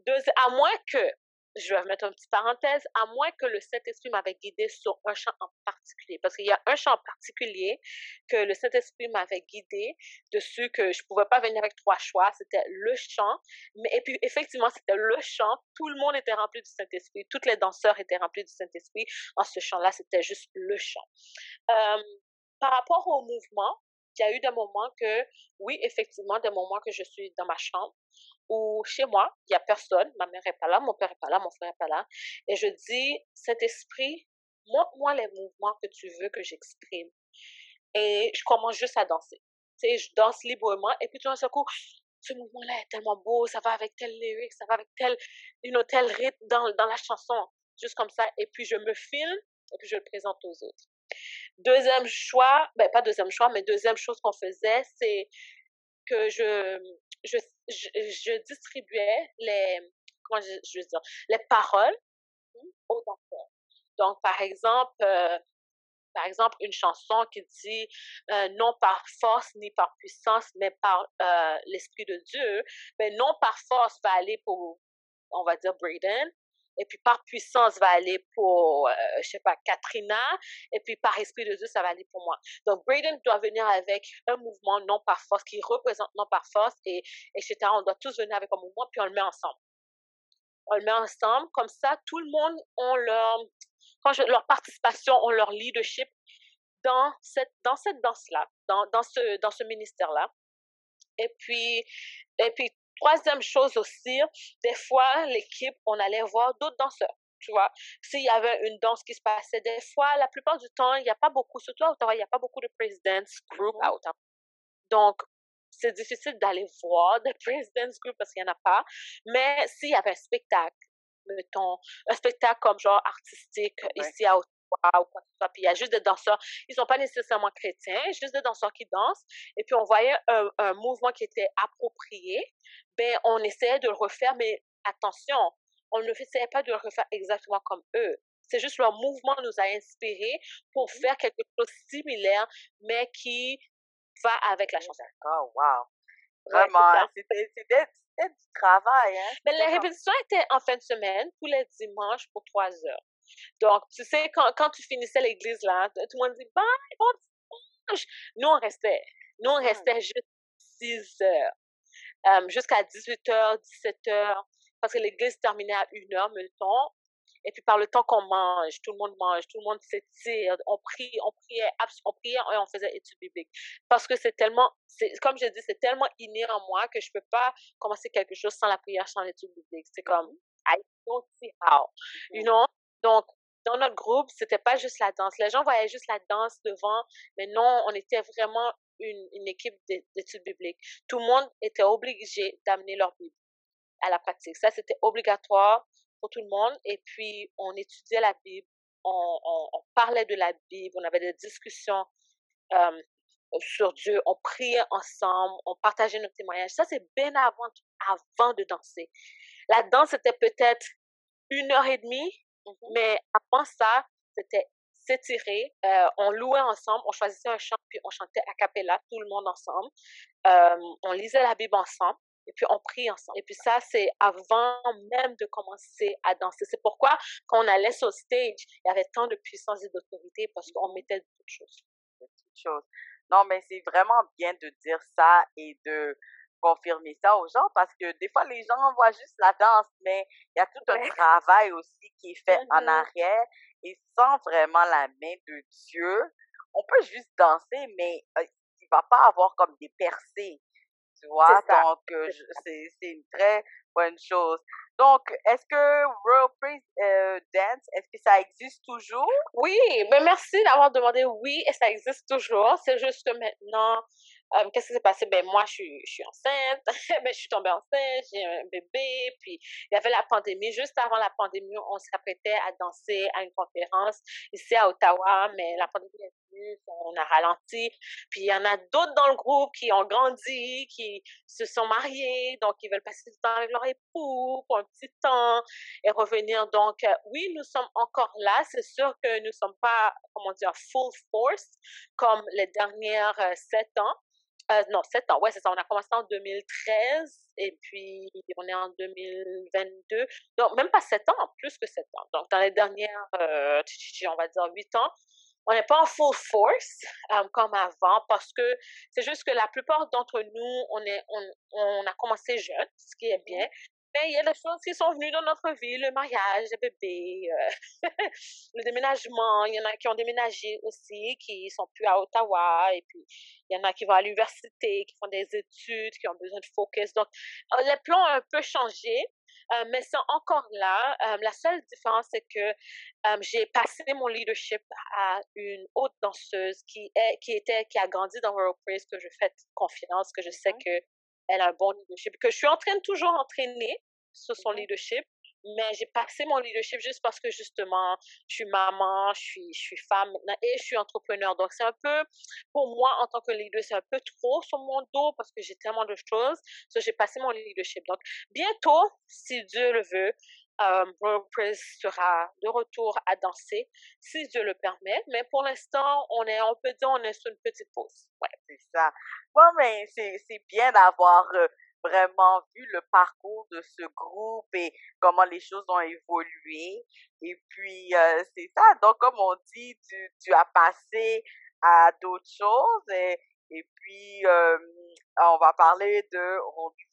Deux, à moins que je vais mettre une petite parenthèse, à moins que le Saint-Esprit m'avait guidé sur un chant en particulier. Parce qu'il y a un chant en particulier que le Saint-Esprit m'avait guidé dessus, que je ne pouvais pas venir avec trois choix. C'était le chant. Mais, et puis, effectivement, c'était le chant. Tout le monde était rempli du Saint-Esprit. Toutes les danseurs étaient remplis du Saint-Esprit. En ce chant-là, c'était juste le chant. Euh, par rapport au mouvement, il y a eu des moments que, oui, effectivement, des moments que je suis dans ma chambre ou chez moi, il n'y a personne, ma mère n'est pas là, mon père n'est pas là, mon frère n'est pas là, et je dis, cet esprit, montre-moi les mouvements que tu veux que j'exprime. Et je commence juste à danser. Tu sais, je danse librement, et puis tout d'un coup, ce mouvement-là est tellement beau, ça va avec tel lyrique, ça va avec tel, know, tel rythme dans, dans la chanson, juste comme ça, et puis je me filme, et puis je le présente aux autres. Deuxième choix, ben pas deuxième choix, mais deuxième chose qu'on faisait, c'est que je, je, je, distribuais les, comment je, veux dire, les paroles aux danseurs. Donc, par exemple, euh, par exemple, une chanson qui dit euh, non par force ni par puissance, mais par euh, l'Esprit de Dieu, mais non par force va aller pour, on va dire, Braden, et puis par puissance va aller pour, euh, je sais pas, Katrina, et puis par esprit de Dieu, ça va aller pour moi. Donc, Braden doit venir avec un mouvement non par force, qui représente non par force, et etc. On doit tous venir avec un mouvement, puis on le met ensemble. On le met ensemble, comme ça, tout le monde a leur, quand leur participation, ont leur leadership dans cette, dans cette danse-là, dans, dans ce, dans ce ministère-là. Et puis, et puis Troisième chose aussi, des fois, l'équipe, on allait voir d'autres danseurs. Tu vois, s'il y avait une danse qui se passait, des fois, la plupart du temps, il n'y a pas beaucoup, surtout à Ottawa, il n'y a pas beaucoup de presidents group à Ottawa. Donc, c'est difficile d'aller voir des presidents group parce qu'il n'y en a pas. Mais s'il y avait un spectacle, mettons, un spectacle comme genre artistique ici à Ottawa, ou quoi que ce soit. Puis il y a juste des danseurs, ils sont pas nécessairement chrétiens, juste des danseurs qui dansent. Et puis on voyait un, un mouvement qui était approprié, ben on essayait de le refaire, mais attention, on ne essayait pas de le refaire exactement comme eux. C'est juste leur mouvement nous a inspirés pour mmh faire quelque chose de similaire, mais qui va avec la chanson. Oh, wow. Vraiment, c'était du travail. Hein? Mais les répétitions étaient en fin de semaine, tous les dimanches pour trois heures. Donc, tu sais, quand, quand tu finissais l'église, là, tout le monde dit, bye, bon dimanche. Nous, on restait. Nous, on mmh. restait juste 6 heures. jusqu'à 18h, 17h, parce que l'église terminait à 1h, mettons. Et puis, par le temps qu'on mange, tout le monde mange, tout le monde s'étire, on prie, on priait, on priait et on faisait études bibliques. Parce que c'est tellement, c'est, comme je dis, c'est tellement inné en moi que je peux pas commencer quelque chose sans la prière, sans l'étude biblique. C'est comme. I don't see how. You mmh. know? Donc, dans notre groupe, c'était pas juste la danse. Les gens voyaient juste la danse devant, mais non, on était vraiment une, équipe d'études bibliques. Tout le monde était obligé d'amener leur Bible à la pratique. Ça, c'était obligatoire pour tout le monde. Et puis, on étudiait la Bible, on, on, parlait de la Bible, on avait des discussions euh, sur Dieu, on priait ensemble, on partageait nos témoignages. Ça, c'est bien avant, avant de danser. La danse, c'était peut-être une heure et demie, Mmh Mais avant ça, c'était s'étirer. Euh, on louait ensemble, on choisissait un chant, puis on chantait a cappella, tout le monde ensemble. on lisait la Bible ensemble. Et puis on prie ensemble. Et puis ça, c'est avant même de commencer à danser. C'est pourquoi quand on allait sur stage, il y avait tant de puissance et d'autorité parce qu'on mettait toutes choses. Toutes choses. Non, mais c'est vraiment bien de dire ça et de confirmer ça aux gens parce que des fois, les gens voient juste la danse, mais il y a tout un travail aussi qui est fait en mm-hmm. arrière et sans vraiment la main de Dieu, on peut juste danser, mais euh, il va pas avoir comme des percées. Tu vois, donc euh, c'est une très bonne chose. Donc, est-ce que World Praise euh, Dance, est-ce que ça existe toujours? Oui, ben merci d'avoir demandé oui, et ça existe toujours. C'est juste que maintenant, euh, qu'est-ce qui s'est passé? Ben, moi, je suis, je suis enceinte. ben, je suis tombée enceinte, j'ai un bébé. Puis, il y avait la pandémie. Juste avant la pandémie, on s'apprêtait à danser à une conférence ici à Ottawa, mais la pandémie est venue, on a ralenti. Puis, il y en a d'autres dans le groupe qui ont grandi, qui se sont mariés, donc ils veulent passer du temps avec leur époux pour un petit temps et revenir. Donc, euh, oui, nous sommes encore là. C'est sûr que nous ne sommes pas, comment dire, full force comme les dernières euh, sept ans. Euh, non, 7 ans. Ouais, c'est ça. On a commencé en 2013 et puis on est en 2022. Donc, même pas 7 ans, plus que 7 ans. Donc, dans les dernières, euh, on va dire 8 ans, on n'est pas en full force euh, comme avant parce que c'est juste que la plupart d'entre nous, on, est, on, on a commencé jeune, ce qui est bien. Mais il y a des choses qui sont venues dans notre vie, le mariage, les bébés, euh, le déménagement. Il y en a qui ont déménagé aussi, qui sont plus à Ottawa. Et puis, il y en a qui vont à l'université, qui font des études, qui ont besoin de focus. Donc, euh, les plans ont un peu changé. Euh, mais c'est encore là. la seule différence, c'est que j'ai passé mon leadership à une autre danseuse qui est, qui était, qui a grandi dans World Praise, que je fais confiance, que je sais que elle a un bon leadership, que je suis en train de toujours entraîner sur son leadership, mais j'ai passé mon leadership juste parce que justement, je suis maman, je suis, je suis femme maintenant et je suis entrepreneur. Donc, c'est un peu, pour moi, en tant que leader, c'est un peu trop sur mon dos parce que j'ai tellement de choses. Donc, j'ai passé mon leadership. Donc, bientôt, si Dieu le veut, euh, Praise sera de retour à danser, si Dieu le permet. Mais pour l'instant, on est, on peut dire, on est sur une petite pause. Ouais, c'est ça. Bon, mais c'est bien d'avoir euh, vraiment vu le parcours de ce groupe et comment les choses ont évolué. Et puis, euh, c'est ça. Donc, comme on dit, tu, tu as passé à d'autres choses. Et, et puis, euh, on va parler de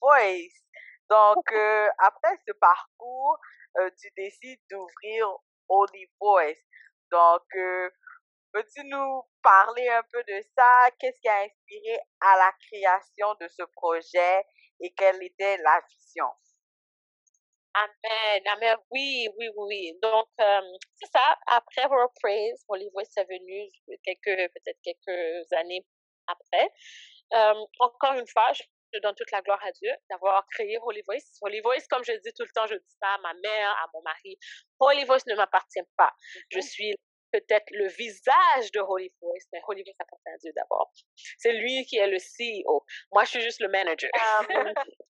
Voice. Donc, euh, après ce parcours, euh, tu décides d'ouvrir Holy Voice. Donc, euh, peux-tu nous parler un peu de ça? Qu'est-ce qui a inspiré à la création de ce projet et quelle était la vision? Amen, amen. Oui, oui, oui. Donc, c'est ça. Après World Praise, Holy Voice est venu quelques, peut-être quelques années après. encore une fois, je je donne toute la gloire à Dieu d'avoir créé Holy Voice. Holy Voice, comme je dis tout le temps, je dis ça à ma mère, à mon mari. Holy Voice ne m'appartient pas. Je suis peut-être le visage de Holy Voice, mais Holy Voice appartient à Dieu d'abord. C'est lui qui est le CEO. Moi, je suis juste le manager. Um,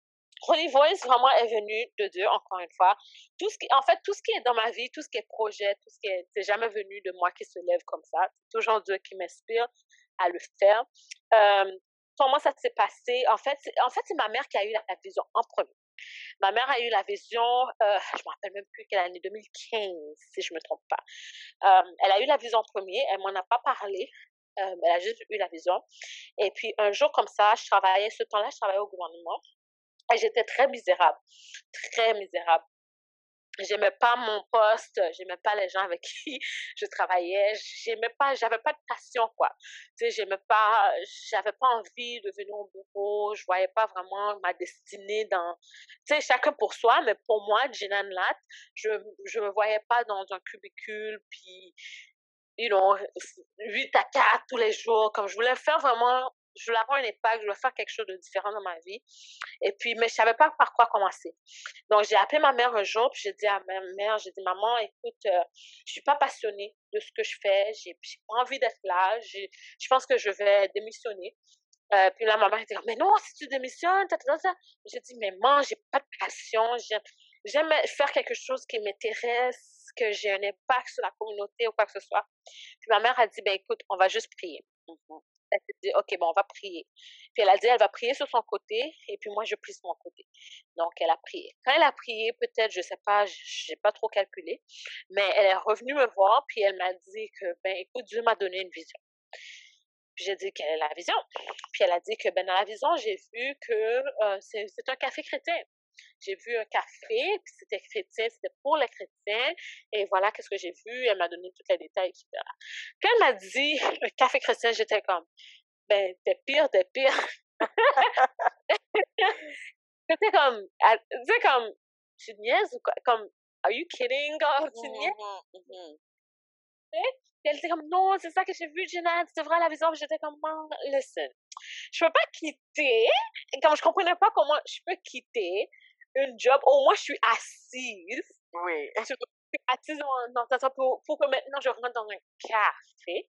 Holy Voice vraiment est venu de Dieu, encore une fois. Tout ce qui, en fait, tout ce qui est dans ma vie, tout ce qui est projet, tout ce qui est, c'est jamais venu de moi qui se lève comme ça. C'est toujours Dieu qui m'inspire à le faire. Um, comment ça s'est passé. En fait, en fait, c'est ma mère qui a eu la, vision en premier. Ma mère a eu la vision, euh, je me rappelle même plus quelle année, 2015, si je me trompe pas. Euh, elle a eu la vision en premier, elle m'en a pas parlé, euh, elle a juste eu la vision. Et puis un jour comme ça, je travaillais, ce temps-là, je travaillais au gouvernement. Et j'étais très misérable, très misérable j'aimais pas mon poste, j'aimais pas les gens avec qui je travaillais, j'aimais pas, j'avais pas de passion quoi. Tu sais, j'aimais pas, j'avais pas envie de venir au bureau, je voyais pas vraiment ma destinée dans, tu sais, chacun pour soi, mais pour moi, Jinan Lat, je je me voyais pas dans un cubicule puis you know, 8 à 4 tous les jours, comme je voulais faire vraiment je voulais avoir un impact, je voulais faire quelque chose de différent dans ma vie. Et puis, mais je savais pas par quoi commencer. Donc, j'ai appelé ma mère un jour, puis j'ai dit à ma mère, j'ai dit, maman, écoute, euh, je suis pas passionnée de ce que je fais, j'ai pas envie d'être là, je pense que je vais démissionner. Euh, puis là, ma mère dit, mais non, si tu démissionnes, J'ai dit, mais maman, j'ai pas de passion, j'aime faire quelque chose qui m'intéresse, que j'ai un impact sur la communauté ou quoi que ce soit. Puis ma mère a dit, ben écoute, on va juste prier. Mm-hmm elle s'est dit, OK, bon, on va prier. Puis elle a dit, elle va prier sur son côté, et puis moi, je prie sur mon côté. Donc, elle a prié. Quand elle a prié, peut-être, je sais pas, j'ai pas trop calculé, mais elle est revenue me voir, puis elle m'a dit que, ben, écoute, Dieu m'a donné une vision. Puis j'ai dit, quelle est la vision? Puis elle a dit que, ben, dans la vision, j'ai vu que euh, c'est un café chrétien. J'ai vu un café, puis c'était chrétien, c'était pour les chrétiens, et voilà qu'est-ce que j'ai vu, elle m'a donné tous les détails, etc. Quand elle m'a dit un café chrétien, j'étais comme, ben, t'es pire, t'es pire. c'était comme, tu sais, comme, tu niaises ou quoi? Comme, are you kidding? Comme, tu niaises? Mm -hmm, elle était comme, non, c'est ça que j'ai vu, Jenna, c'est vrai la vision. J'étais comme, listen, je peux pas quitter, comme je comprenais pas comment je peux quitter une job, au moins je suis assise. Oui. Je suis assise dans, dans, pour, pour que maintenant je rentre dans un café.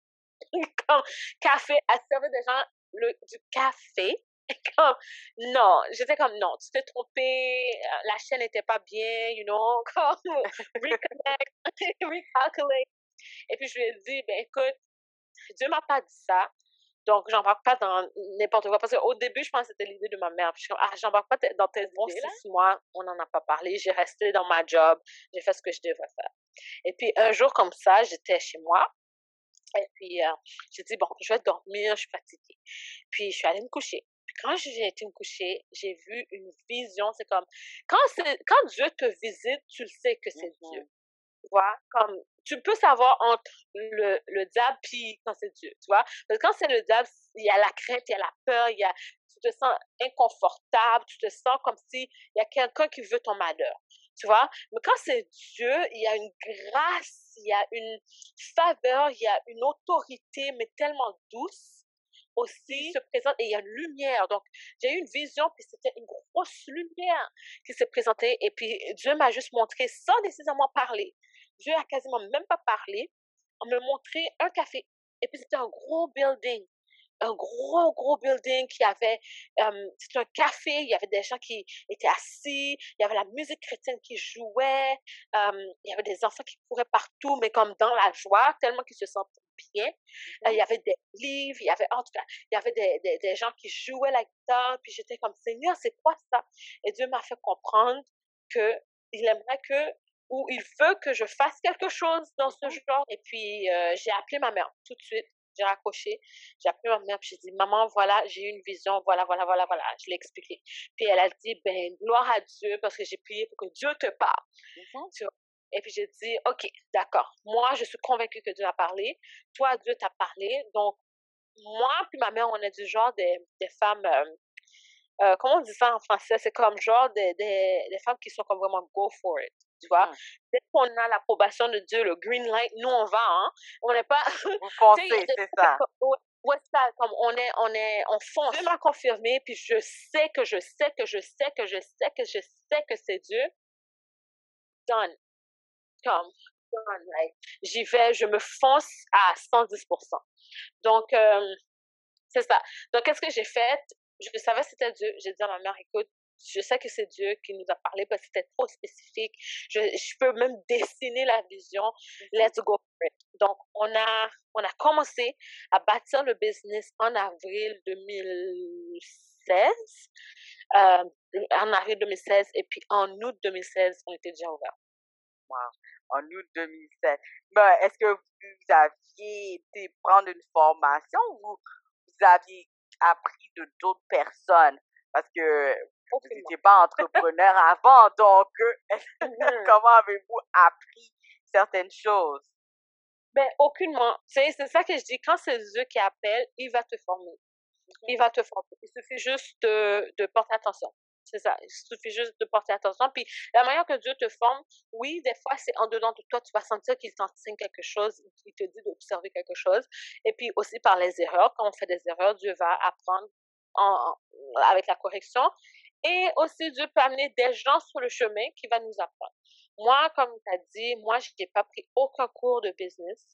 comme café à servir des gens le, du café. Comme, non, j'étais comme, non, tu t'es trompé, la chaîne n'était pas bien, you know, comme, reconnect, recalculate. Et puis je lui ai dit, ben écoute, Dieu m'a pas dit ça. Donc, j'embarque pas dans n'importe quoi. Parce qu'au début, je pense que c'était l'idée de ma mère. Puis je suis comme, ah, j'embarque pas dans tes bons six mois, on n'en a pas parlé. J'ai resté dans ma job. J'ai fait ce que je devais faire. Et puis, un jour comme ça, j'étais chez moi. Et puis, euh, j'ai dit, bon, je vais dormir, je suis fatiguée. Puis, je suis allée me coucher. Puis, quand j'ai été me coucher, j'ai vu une vision. C'est comme, quand, quand Dieu te visite, tu le sais que c'est Dieu. Tu vois, comme tu peux savoir entre le, le diable puis quand c'est Dieu, tu vois? Parce que quand c'est le diable, il y a la crainte, il y a la peur, il y a, tu te sens inconfortable, tu te sens comme si il y a quelqu'un qui veut ton malheur, tu vois? Mais quand c'est Dieu, il y a une grâce, il y a une faveur, il y a une autorité, mais tellement douce aussi se présente et il y a une lumière. Donc, j'ai eu une vision, puis c'était une grosse lumière qui s'est présentée. Et puis, Dieu m'a juste montré sans nécessairement parler. Dieu a quasiment même pas parlé. On me montrait un café. Et puis, c'était un gros building. Un gros, gros building qui avait, euh, c'était un café, il y avait des gens qui étaient assis, il y avait la musique chrétienne qui jouait, euh, il y avait des enfants qui couraient partout, mais comme dans la joie, tellement qu'ils se sentaient bien. Euh, il y avait des livres, il y avait, en tout cas, il y avait des, des, des gens qui jouaient la guitare, puis j'étais comme, Seigneur, c'est quoi ça? Et Dieu m'a fait comprendre que il aimerait que ou il veut que je fasse quelque chose dans ce genre. Et puis, euh, j'ai appelé ma mère tout de suite. J'ai raccroché. J'ai appelé ma mère. Puis j'ai dit, maman, voilà, j'ai eu une vision. Voilà, voilà, voilà, voilà. Je l'ai expliqué. Puis elle a dit, ben, gloire à Dieu parce que j'ai prié pour que Dieu te parle. Et puis j'ai dit, OK, d'accord. Moi, je suis convaincue que Dieu a parlé. Toi, Dieu t'a parlé. Donc, moi puis ma mère, on est du genre des, des femmes euh, euh, comment on dit ça en français? C'est comme genre des, des, des, femmes qui sont comme vraiment go for it. Tu vois? Mmh. Dès qu'on a l'approbation de Dieu, le green light, nous on va, hein? On n'est pas. Vous foncez, c'est ça. Ouais, ça, comme on est, on est, on fonce. Dieu m'a confirmé, puis je sais que je sais que je sais que je sais que je sais que c'est Dieu. Done. Comme, done. Like, j'y vais, je me fonce à 110%. Donc, euh, c'est ça. Donc, qu'est-ce que j'ai fait? je savais que c'était Dieu. J'ai dit à ma mère, écoute, je sais que c'est Dieu qui nous a parlé parce que c'était trop spécifique. Je, je, peux même dessiner la vision. Let's go for it. Donc, on a, on a commencé à bâtir le business en avril 2016. Euh, en avril 2016 et puis en août 2016, on était déjà ouvert. Wow. En août 2016. Ben, Est-ce que vous aviez été prendre une formation ou vous aviez appris de d'autres personnes? Parce que vous n'étiez pas entrepreneur avant, donc euh, comment avez-vous appris certaines choses? Ben, aucunement. C'est ça que je dis. Quand c'est Dieu qui appelle, il va te former. Mmh il va te former. Il suffit juste de, de porter attention. C'est ça. Il suffit juste de porter attention. Puis la manière que Dieu te forme, oui, des fois, c'est en dedans de toi, tu vas sentir qu'il t'enseigne quelque chose, qu'il te dit d'observer quelque chose. Et puis aussi par les erreurs, quand on fait des erreurs, Dieu va apprendre en, avec la correction. Et aussi, Dieu peut amener des gens sur le chemin qui va nous apprendre. Moi, comme tu as dit, moi, je n'ai pas pris aucun cours de business.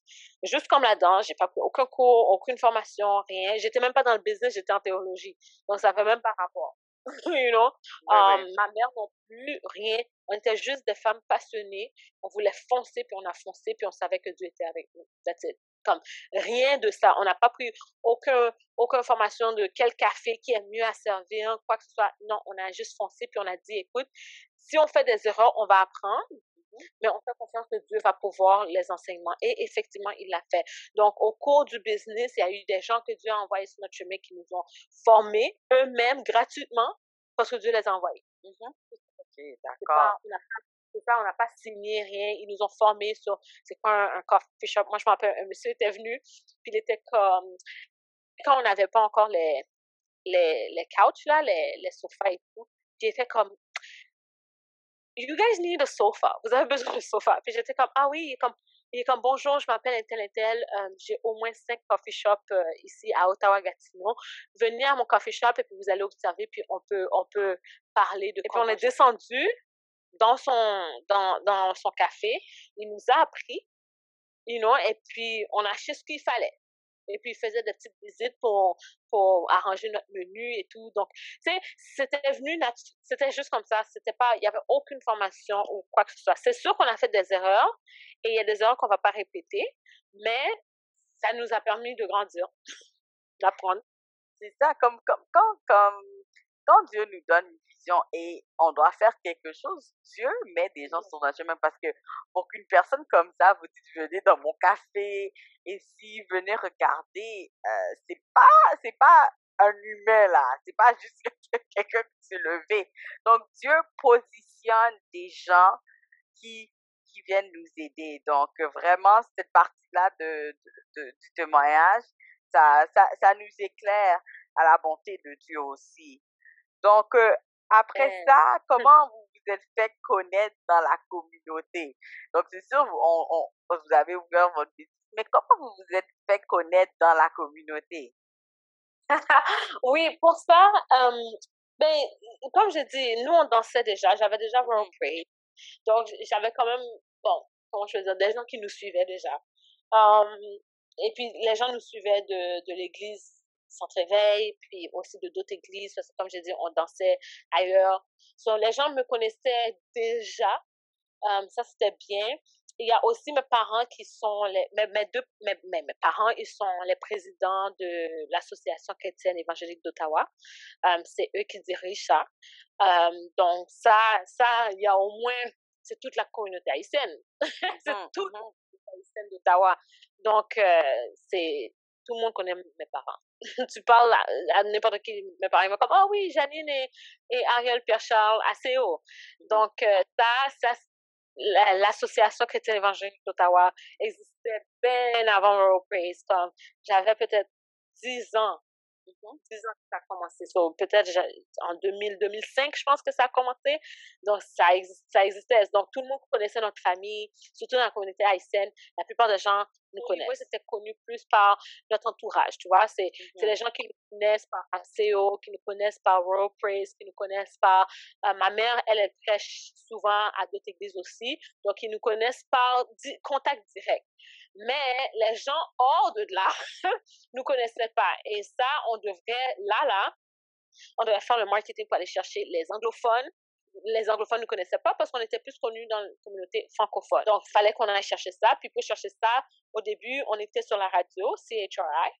Juste comme là-dedans, j'ai pas pris aucun cours, aucune formation, rien. J'étais même pas dans le business, j'étais en théologie. Donc, ça fait même pas rapport. you know? Um, ma mère non plus, rien. On était juste des femmes passionnées. On voulait foncer, puis on a foncé, puis on savait que Dieu était avec nous. That's it. Comme rien de ça. On n'a pas pris aucun, aucune information de quel café qui est mieux à servir, quoi que ce soit. Non, on a juste foncé, puis on a dit, écoute, si on fait des erreurs, on va apprendre. Mmh mais on fait confiance que Dieu va pouvoir les enseignements. Et effectivement, il l'a fait. Donc, au cours du business, il y a eu des gens que Dieu a envoyés sur notre chemin qui nous ont formés eux-mêmes gratuitement parce que Dieu les a envoyés. Mmh ok, d'accord. Ça, on n'a pas signé rien. Ils nous ont formés sur c'est quoi un, coffee shop? Moi, je me rappelle, un monsieur était venu, puis il était comme. Quand on n'avait pas encore les, les, les couches, là, les, les sofas et tout, puis il était comme. You guys need a sofa. Vous avez besoin de sofa. Puis j'étais comme, ah oui, il est comme, il est comme bonjour, je m'appelle un tel et tel. Euh, j'ai au moins cinq coffee shops euh, ici à Ottawa-Gatineau. Venez à mon coffee shop et puis vous allez observer, puis on peut, on peut parler de. Et puis on est descendu dans son, dans, dans son café. Il nous a appris, you know, et puis on a acheté ce qu'il fallait. Et puis, il faisait des petites visites pour, pour arranger notre menu et tout. Donc, tu sais, c'était venu, c'était juste comme ça. Il y avait aucune formation ou quoi que ce soit. C'est sûr qu'on a fait des erreurs et il y a des erreurs qu'on va pas répéter, mais ça nous a permis de grandir, d'apprendre. C'est ça, comme, comme, quand, comme, quand Dieu nous donne une et on doit faire quelque chose, Dieu met des gens sur notre chemin parce que pour qu'une personne comme ça vous dites venez dans mon café et si venez regarder, euh, c'est pas c'est pas un humain là, c'est pas juste quelqu'un qui s'est levé. Donc Dieu positionne des gens qui qui viennent nous aider. Donc vraiment cette partie là de, de, du témoignage, ça, ça ça nous éclaire à la bonté de Dieu aussi. Donc, euh, après ça, comment vous vous êtes fait connaître dans la communauté? Donc, c'est sûr, on, on, vous avez ouvert votre business, mais comment vous vous êtes fait connaître dans la communauté? oui, pour ça, ben, comme je dis, nous, on dansait déjà. J'avais déjà Praise. Donc, j'avais quand même, bon, comment je veux dire, des gens qui nous suivaient déjà. et puis, les gens nous suivaient de, de l'église Centre Éveil, puis aussi de d'autres églises, parce que comme j'ai dit, on dansait ailleurs. So, les gens me connaissaient déjà. Um, ça, c'était bien. Il y a aussi mes parents qui sont les, mes, deux, mes, mes, parents, ils sont les présidents de l'Association chrétienne évangélique d'Ottawa. Um, c'est eux qui dirigent ça. Um, donc, ça, ça, il y a au moins, c'est toute la communauté haïtienne. c'est mmh, toute la mmh. communauté haïtienne d'Ottawa. Donc, euh, c'est, tout le monde connaît mes parents. tu parles à, n'importe qui, mes parents vont comme, oh oui, Janine et, et Ariel Pierre-Charles, assez haut. Donc, euh, ça, ça l'association chrétienne évangélique d'Ottawa existait bien avant World Praise. Comme, j'avais peut-être 10 ans 10 ans que ça a commencé. peut-être en 2000, 2005, je pense que ça a commencé. Donc, ça, ça existait. Donc, tout le monde connaissait notre famille, surtout dans la communauté haïtienne. La plupart des gens nous connaissent. c'était connu plus par notre entourage, tu vois. C'est mm-hmm. les gens qui nous connaissent par ACO, qui nous connaissent par World Praise, qui nous connaissent par... Euh, ma mère, elle, elle prêche souvent à d'autres églises aussi. Donc, ils nous connaissent par contact direct. Mais les gens hors de là nous connaissaient pas. Et ça, on devrait, là, là, on devrait faire le marketing pour aller chercher les anglophones. Les anglophones ne nous connaissaient pas parce qu'on était plus connus dans la communauté francophone. Donc, il fallait qu'on aille chercher ça. Puis pour chercher ça, au début, on était sur la radio, CHRI.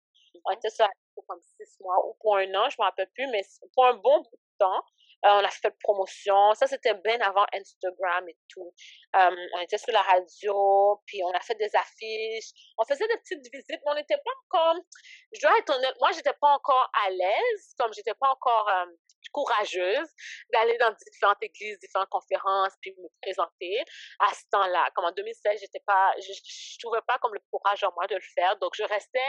On était sur la radio pour comme six mois ou pour un an, je ne me rappelle plus, mais pour un bon bout de temps. Euh, on a fait promotion. Ça, c'était bien avant Instagram et tout. Euh, on était sur la radio, puis on a fait des affiches. On faisait des petites visites, mais on n'était pas encore, je dois être honnête, moi, j'étais pas encore à l'aise, comme j'étais pas encore euh, courageuse d'aller dans différentes églises, différentes conférences, puis me présenter à ce temps-là. Comme en 2016, j'étais pas, je, je, trouvais pas comme le courage en moi de le faire. Donc, je restais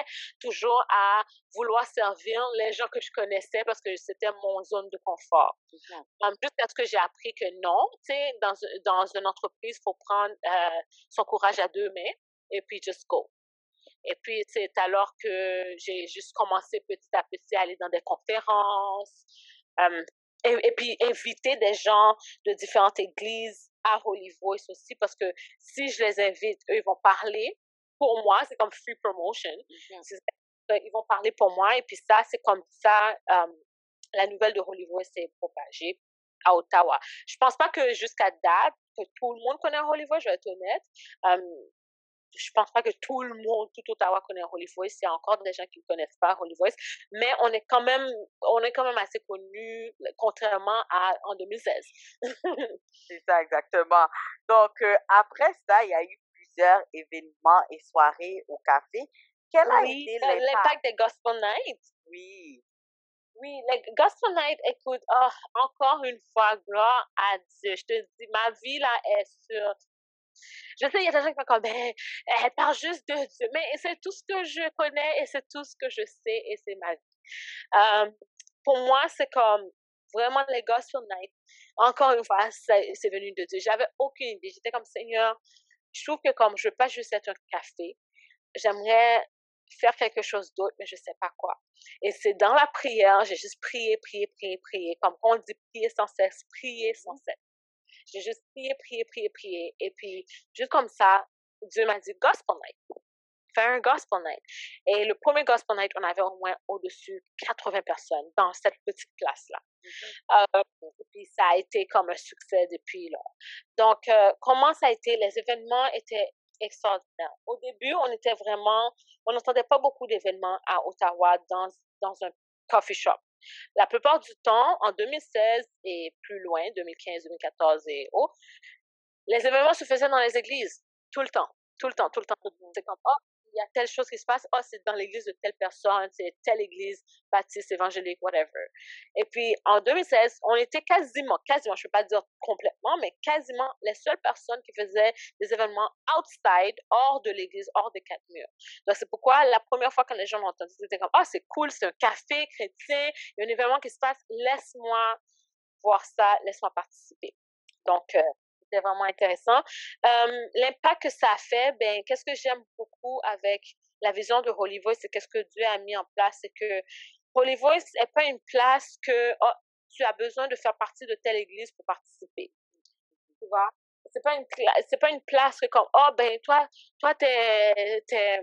toujours à vouloir servir les gens que je connaissais parce que c'était mon zone de confort. En plus, parce que j'ai appris que non, tu sais, dans, dans une entreprise, il faut prendre euh, son courage à deux mains et puis just go. Et puis, c'est alors que j'ai juste commencé petit à petit à aller dans des conférences, euh, et, et, puis inviter des gens de différentes églises à Holy Voice aussi, parce que si je les invite, eux, ils vont parler pour moi, c'est comme free promotion. Mm-hmm. Ils vont parler pour moi, et puis ça, c'est comme ça, euh, la nouvelle de Holy Voice s'est propagée à Ottawa. Je pense pas que jusqu'à date, que tout le monde connaît Holy Voice, je vais être honnête. Euh, je pense pas que tout le monde, tout Ottawa connaît Holy Voice. Il y a encore des gens qui ne connaissent pas Holy Voice. Mais on est quand même, on est quand même assez connu, contrairement à en 2016. C'est ça, exactement. Donc, euh, après ça, il y a eu plusieurs événements et soirées au café. Quel a été euh, l'impact? des Gospel Nights? Oui. Oui, les Gospel Night, écoute, oh, encore une fois, gloire à Dieu. Je te dis, ma vie là est sur je sais, il y a des gens qui font comme, ben, elle parle juste de Dieu, mais c'est tout ce que je connais et c'est tout ce que je sais et c'est ma vie. Euh, pour moi, c'est comme vraiment les Gospel Night. Encore une fois, c'est venu de Dieu. J'avais aucune idée. J'étais comme, Seigneur, je trouve que comme je veux pas juste être un café, j'aimerais faire quelque chose d'autre, mais je sais pas quoi. Et c'est dans la prière, j'ai juste prié, prié, prié, prié, comme on dit prier sans cesse, prier sans cesse. J'ai juste prié, prié, prié, prié. Et puis, juste comme ça, Dieu m'a dit Gospel Night. Fais un Gospel Night. Et le premier Gospel Night, on avait au moins au-dessus de 80 personnes dans cette petite classe-là. Mm-hmm. Euh, et puis, ça a été comme un succès depuis là. Donc, euh, comment ça a été? Les événements étaient extraordinaires. Au début, on était vraiment, on n'entendait pas beaucoup d'événements à Ottawa dans, dans un coffee shop. La plupart du temps, en 2016 et plus loin, 2015, 2014 et autres, les événements se faisaient dans les églises, tout le temps, tout le temps, tout le temps. C'est comme, oh, il y a telle chose qui se passe, oh, c'est dans l'église de telle personne, c'est telle église baptiste, évangélique, whatever. Et puis, en 2016, on était quasiment, quasiment, je ne peux pas dire complètement, mais quasiment les seules personnes qui faisaient des événements outside, hors de l'église, hors des quatre murs. Donc, c'est pourquoi la première fois que les gens l'ont entendu, c'était comme, oh, c'est cool, c'est un café chrétien, il y a un événement qui se passe, laisse-moi voir ça, laisse-moi participer. Donc, euh, c'était vraiment intéressant. L'impact que ça a fait, ben, qu'est-ce que j'aime beaucoup avec la vision de Holy Voice, c'est qu'est-ce que Dieu a mis en place, c'est que Holy Voice n'est pas une place que oh, tu as besoin de faire partie de telle église pour participer. Tu vois? C'est pas une c'est pas une place que comme oh ben toi toi t'es es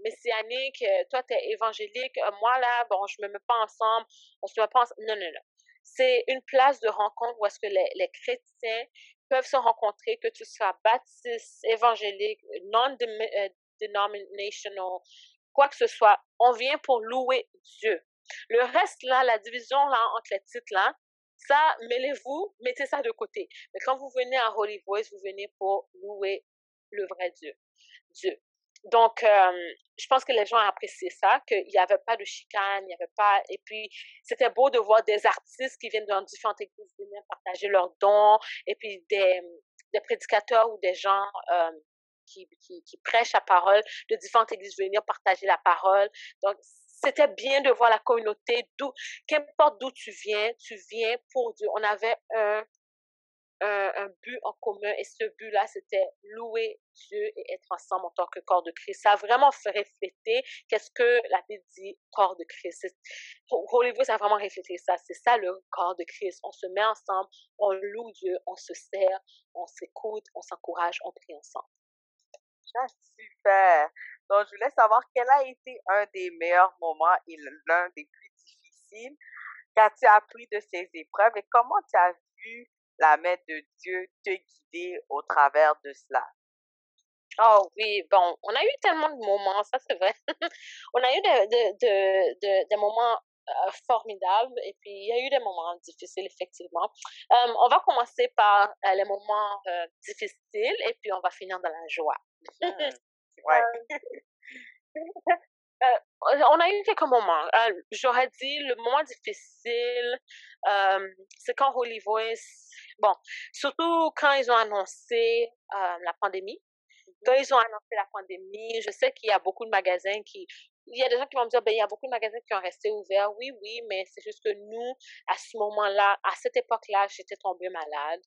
messianique, toi t'es évangélique, moi là bon je me mets pas ensemble, on se met pas ensemble. Non non non. C'est une place de rencontre où est-ce que les, les chrétiens peuvent se rencontrer, que tu sois baptiste, évangélique, non-denominational, euh, quoi que ce soit. On vient pour louer Dieu. Le reste, là, la division là, entre les titres, là, ça, mêlez-vous, mettez ça de côté. Mais quand vous venez à Holy Voice, vous venez pour louer le vrai Dieu. Dieu. Donc, euh, je pense que les gens apprécié ça, qu'il n'y avait pas de chicane, il n'y avait pas... Et puis, c'était beau de voir des artistes qui viennent dans différentes églises venir partager leurs dons, et puis des, des prédicateurs ou des gens euh, qui, qui, qui prêchent la parole de différentes églises venir partager la parole. Donc, c'était bien de voir la communauté, d'où, qu'importe d'où tu viens, tu viens pour Dieu. On avait un un, but en commun et ce but-là, c'était louer Dieu et être ensemble en tant que corps de Christ. Ça a vraiment fait refléter qu'est-ce que la Bible dit, corps de Christ. Hollywood, ça a vraiment reflété ça. C'est ça le corps de Christ. On se met ensemble, on loue Dieu, on se sert, on s'écoute, on s'encourage, on prie ensemble. Ah, super. Donc, je voulais savoir quel a été un des meilleurs moments et l'un des plus difficiles qu'as-tu appris de ces épreuves et comment tu as vu la main de Dieu te guider au travers de cela. Oh oui, bon, on a eu tellement de moments, ça c'est vrai. on a eu des moments euh, formidables et puis il y a eu des moments difficiles, effectivement. Euh, on va commencer par euh, les moments difficiles et puis on va finir dans la joie. Mmh. ouais. Euh, on a eu quelques moments. Euh, j'aurais dit le moment difficile, euh, c'est quand Holy Voice, bon, surtout quand ils ont annoncé la pandémie. Mm-hmm. Quand ils ont annoncé la pandémie, je sais qu'il y a beaucoup de magasins qui, il y a des gens qui vont me dire, ben, il y a beaucoup de magasins qui ont resté ouverts. Oui, oui, mais c'est juste que nous, à ce moment-là, à cette époque-là, j'étais tombée malade.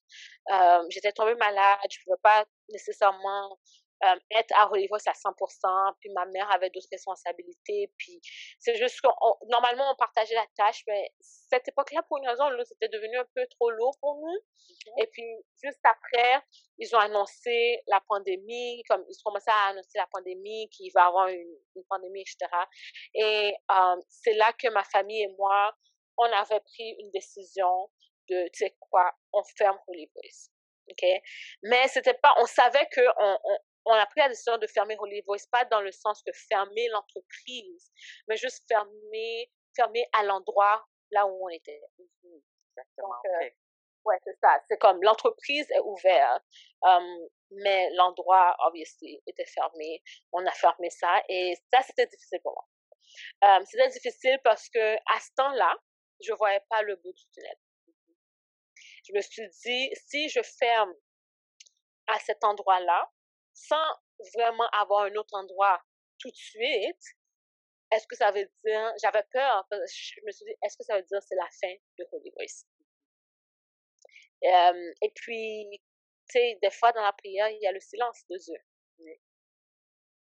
j'étais tombée malade. Je ne pouvais pas nécessairement euh, être à Hollywood à 100%, puis ma mère avait d'autres responsabilités, puis c'est juste que normalement on partageait la tâche, mais cette époque-là, pour une raison, c'était devenu un peu trop lourd pour nous. Et puis juste après, ils ont annoncé la pandémie, comme ils ont commencé à annoncer la pandémie, qu'il va y avoir une, pandémie, etc. Et euh, c'est là que ma famille et moi, on avait pris une décision de, tu sais quoi, on ferme Holy OK? Mais c'était pas, on savait que on, on a pris la décision de fermer Holy Voice, pas dans le sens que fermer l'entreprise, mais juste fermer, fermer à l'endroit là où on était. Mhm. Exactement. Euh, ouais, c'est ça. C'est comme l'entreprise est ouverte, um, mais l'endroit, obviously, était fermé. On a fermé ça et ça, c'était difficile pour moi. Um, c'était difficile parce que à ce temps-là, je voyais pas le bout du tunnel. Je me suis dit, si je ferme à cet endroit-là, sans vraiment avoir un autre endroit tout de suite, est-ce que ça veut dire, j'avais peur, je me suis dit, est-ce que ça veut dire c'est la fin de Holy Voice? et puis, tu sais, des fois dans la prière, il y a le silence de Dieu.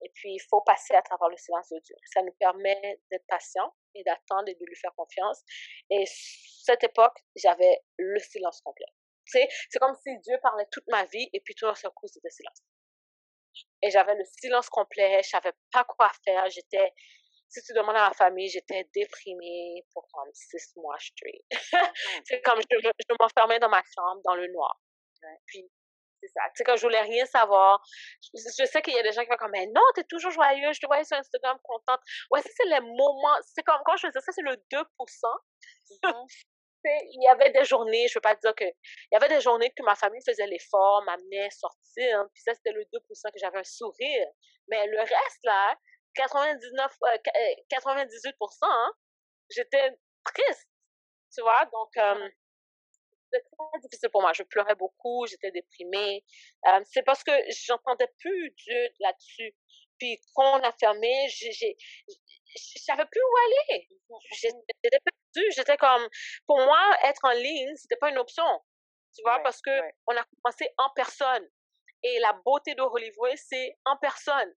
Et puis, il faut passer à travers le silence de Dieu. Ça nous permet d'être patient et d'attendre et de lui faire confiance. Et cette époque, j'avais le silence complet. Tu sais, c'est comme si Dieu parlait toute ma vie et puis tout d'un coup, c'était silence. Et j'avais le silence complet, je savais pas quoi faire, j'étais, si tu demandes à ma famille, j'étais déprimée pour comme six mois straight. Mmh. c'est comme je, je m'enfermais dans ma chambre, dans le noir. Puis, c'est ça. Tu sais, quand je voulais rien savoir, je, sais qu'il y a des gens qui vont comme, mais non, t'es toujours joyeux, je te voyais sur Instagram contente. Ouais, ça, c'est les moments, c'est comme, quand je faisais ça, c'est le 2%. Mmh il y avait des journées, je ne veux pas dire que, il y avait des journées que ma famille faisait l'effort, m'amenait sortir, puis ça, c'était le 2% que j'avais un sourire. Mais le reste, là, 99, 98%, euh, hein, j'étais triste, tu vois, donc euh, c'était très difficile pour moi. Je pleurais beaucoup, j'étais déprimée. Euh, c'est parce que j'entendais plus Dieu là-dessus. Puis quand on a fermé, j'ai, savais plus où aller. J'étais perdue. J'étais comme, pour moi, être en ligne, c'était pas une option. Tu vois, parce que on a commencé en personne. Et la beauté de Hollywood, c'est en personne.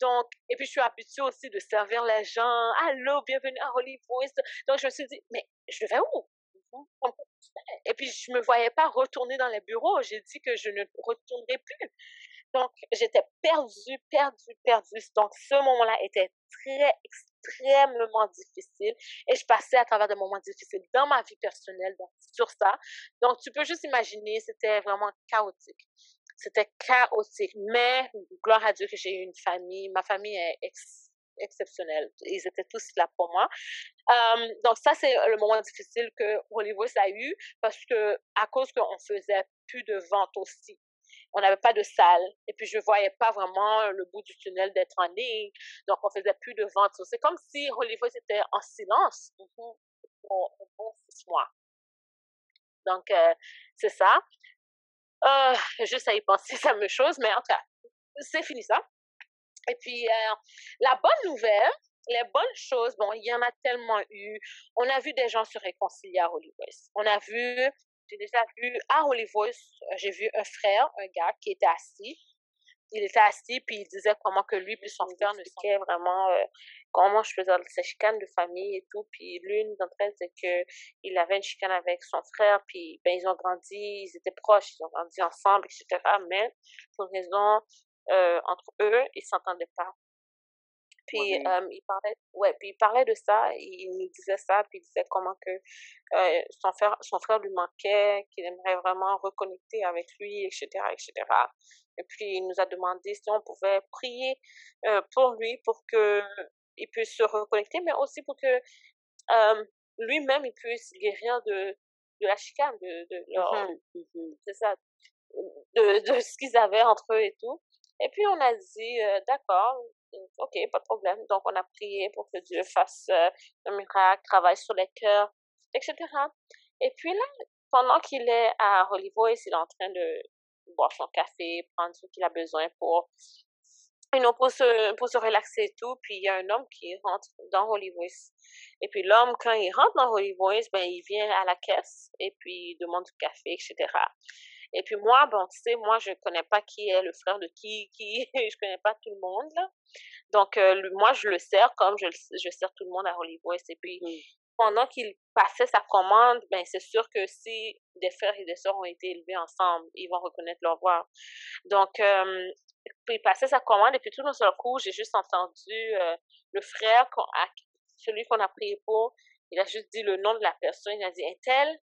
Donc, et puis je suis habituée aussi de servir les gens. Allô, bienvenue à Hollywood. Donc, je me suis dit, mais je vais où? Et puis, je me voyais pas retourner dans les bureaux. J'ai dit que je ne retournerai plus. Donc, j'étais perdue, perdue, perdue. Donc, ce moment-là était très, extrêmement difficile. Et je passais à travers des moments difficiles dans ma vie personnelle, donc, sur ça. Donc, tu peux juste imaginer, c'était vraiment chaotique. C'était chaotique. Mais, gloire à Dieu que j'ai eu une famille. Ma famille est exceptionnelle. Ils étaient tous là pour moi. donc ça, c'est le moment difficile que Hollywood a eu parce que à cause qu'on faisait plus de ventes aussi. On n'avait pas de salle et puis je voyais pas vraiment le bout du tunnel d'être en ligne. Donc on faisait plus de ventes. C'est comme si Hollywood était en silence pour, pour six mois. Donc euh, c'est ça. Euh, juste à y penser, ça me chose, mais en tout cas, c'est fini ça. Et puis, euh, la bonne nouvelle, les bonnes choses, bon, il y en a tellement eu. On a vu des gens se réconcilier à Hollywood. On a vu, j'ai déjà vu à Hollywood, j'ai vu un frère, un gars qui était assis. Il était assis, puis il disait comment que lui puis son frère ne savaient vraiment euh, comment je faisais ces chicanes de famille et tout. Puis l'une d'entre elles, c'est que il avait une chicane avec son frère, puis ben, ils ont grandi, ils étaient proches, ils ont grandi ensemble, etc. Mais pour une raison euh, entre eux, ils s'entendaient pas. Puis euh, il parlait, ouais, puis il parlait de ça, il nous disait ça, puis il disait comment que euh, son frère, son frère lui manquait, qu'il aimerait vraiment reconnecter avec lui, etc., etc. Et puis il nous a demandé si on pouvait prier pour lui, pour que il puisse se reconnecter, mais aussi pour que lui-même il puisse guérir de de la chicane, de, de mmh c'est ça, de, de ce qu'ils avaient entre eux et tout. Et puis on a dit, euh, d'accord, ok, pas de problème. Donc on a prié pour que Dieu fasse euh, un miracle, travaille sur les cœurs, etc. Et puis là, pendant qu'il est à Hollywood, il est en train de boire son café, prendre ce qu'il a besoin pour, you know, pour, se, pour se relaxer et tout. Puis il y a un homme qui rentre dans Hollywood. Et puis l'homme, quand il rentre dans Hollywood, ben, il vient à la caisse et puis il demande du café, etc. Et puis moi, bon, tu sais, moi, je connais pas qui est le frère de qui, qui, je connais pas tout le monde, là. Donc, euh, moi, je le sers comme je, je sers tout le monde à Hollywood. Et puis, pendant qu'il passait sa commande, ben, c'est sûr que si des frères et des sœurs ont été élevés ensemble, ils vont reconnaître leur voix. Donc, euh, il passait sa commande et puis tout d'un seul coup, j'ai juste entendu euh, le frère, celui qu'on a prié pour, il a juste dit le nom de la personne, il a dit, est-elle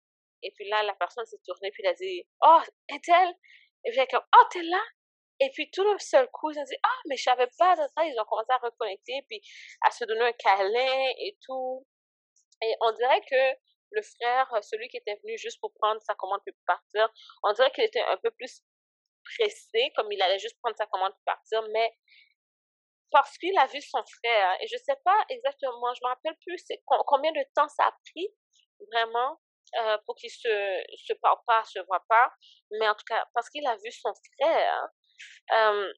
et puis là, la personne s'est tournée, puis elle a dit, oh, est-elle? Et puis elle comme, oh, t'es là? Et puis tout d'un seul coup, ils ont dit Ah, mais je savais pas de ça. Ils ont commencé à reconnecter, puis à se donner un câlin et tout. Et on dirait que le frère, celui qui était venu juste pour prendre sa commande puis partir, on dirait qu'il était un peu plus pressé, comme il allait juste prendre sa commande puis partir, mais parce qu'il a vu son frère, et je sais pas exactement, je me rappelle plus combien de temps ça a pris vraiment euh, pour qu'il se se parle pas, se voit pas, mais en tout cas parce qu'il a vu son frère, euh,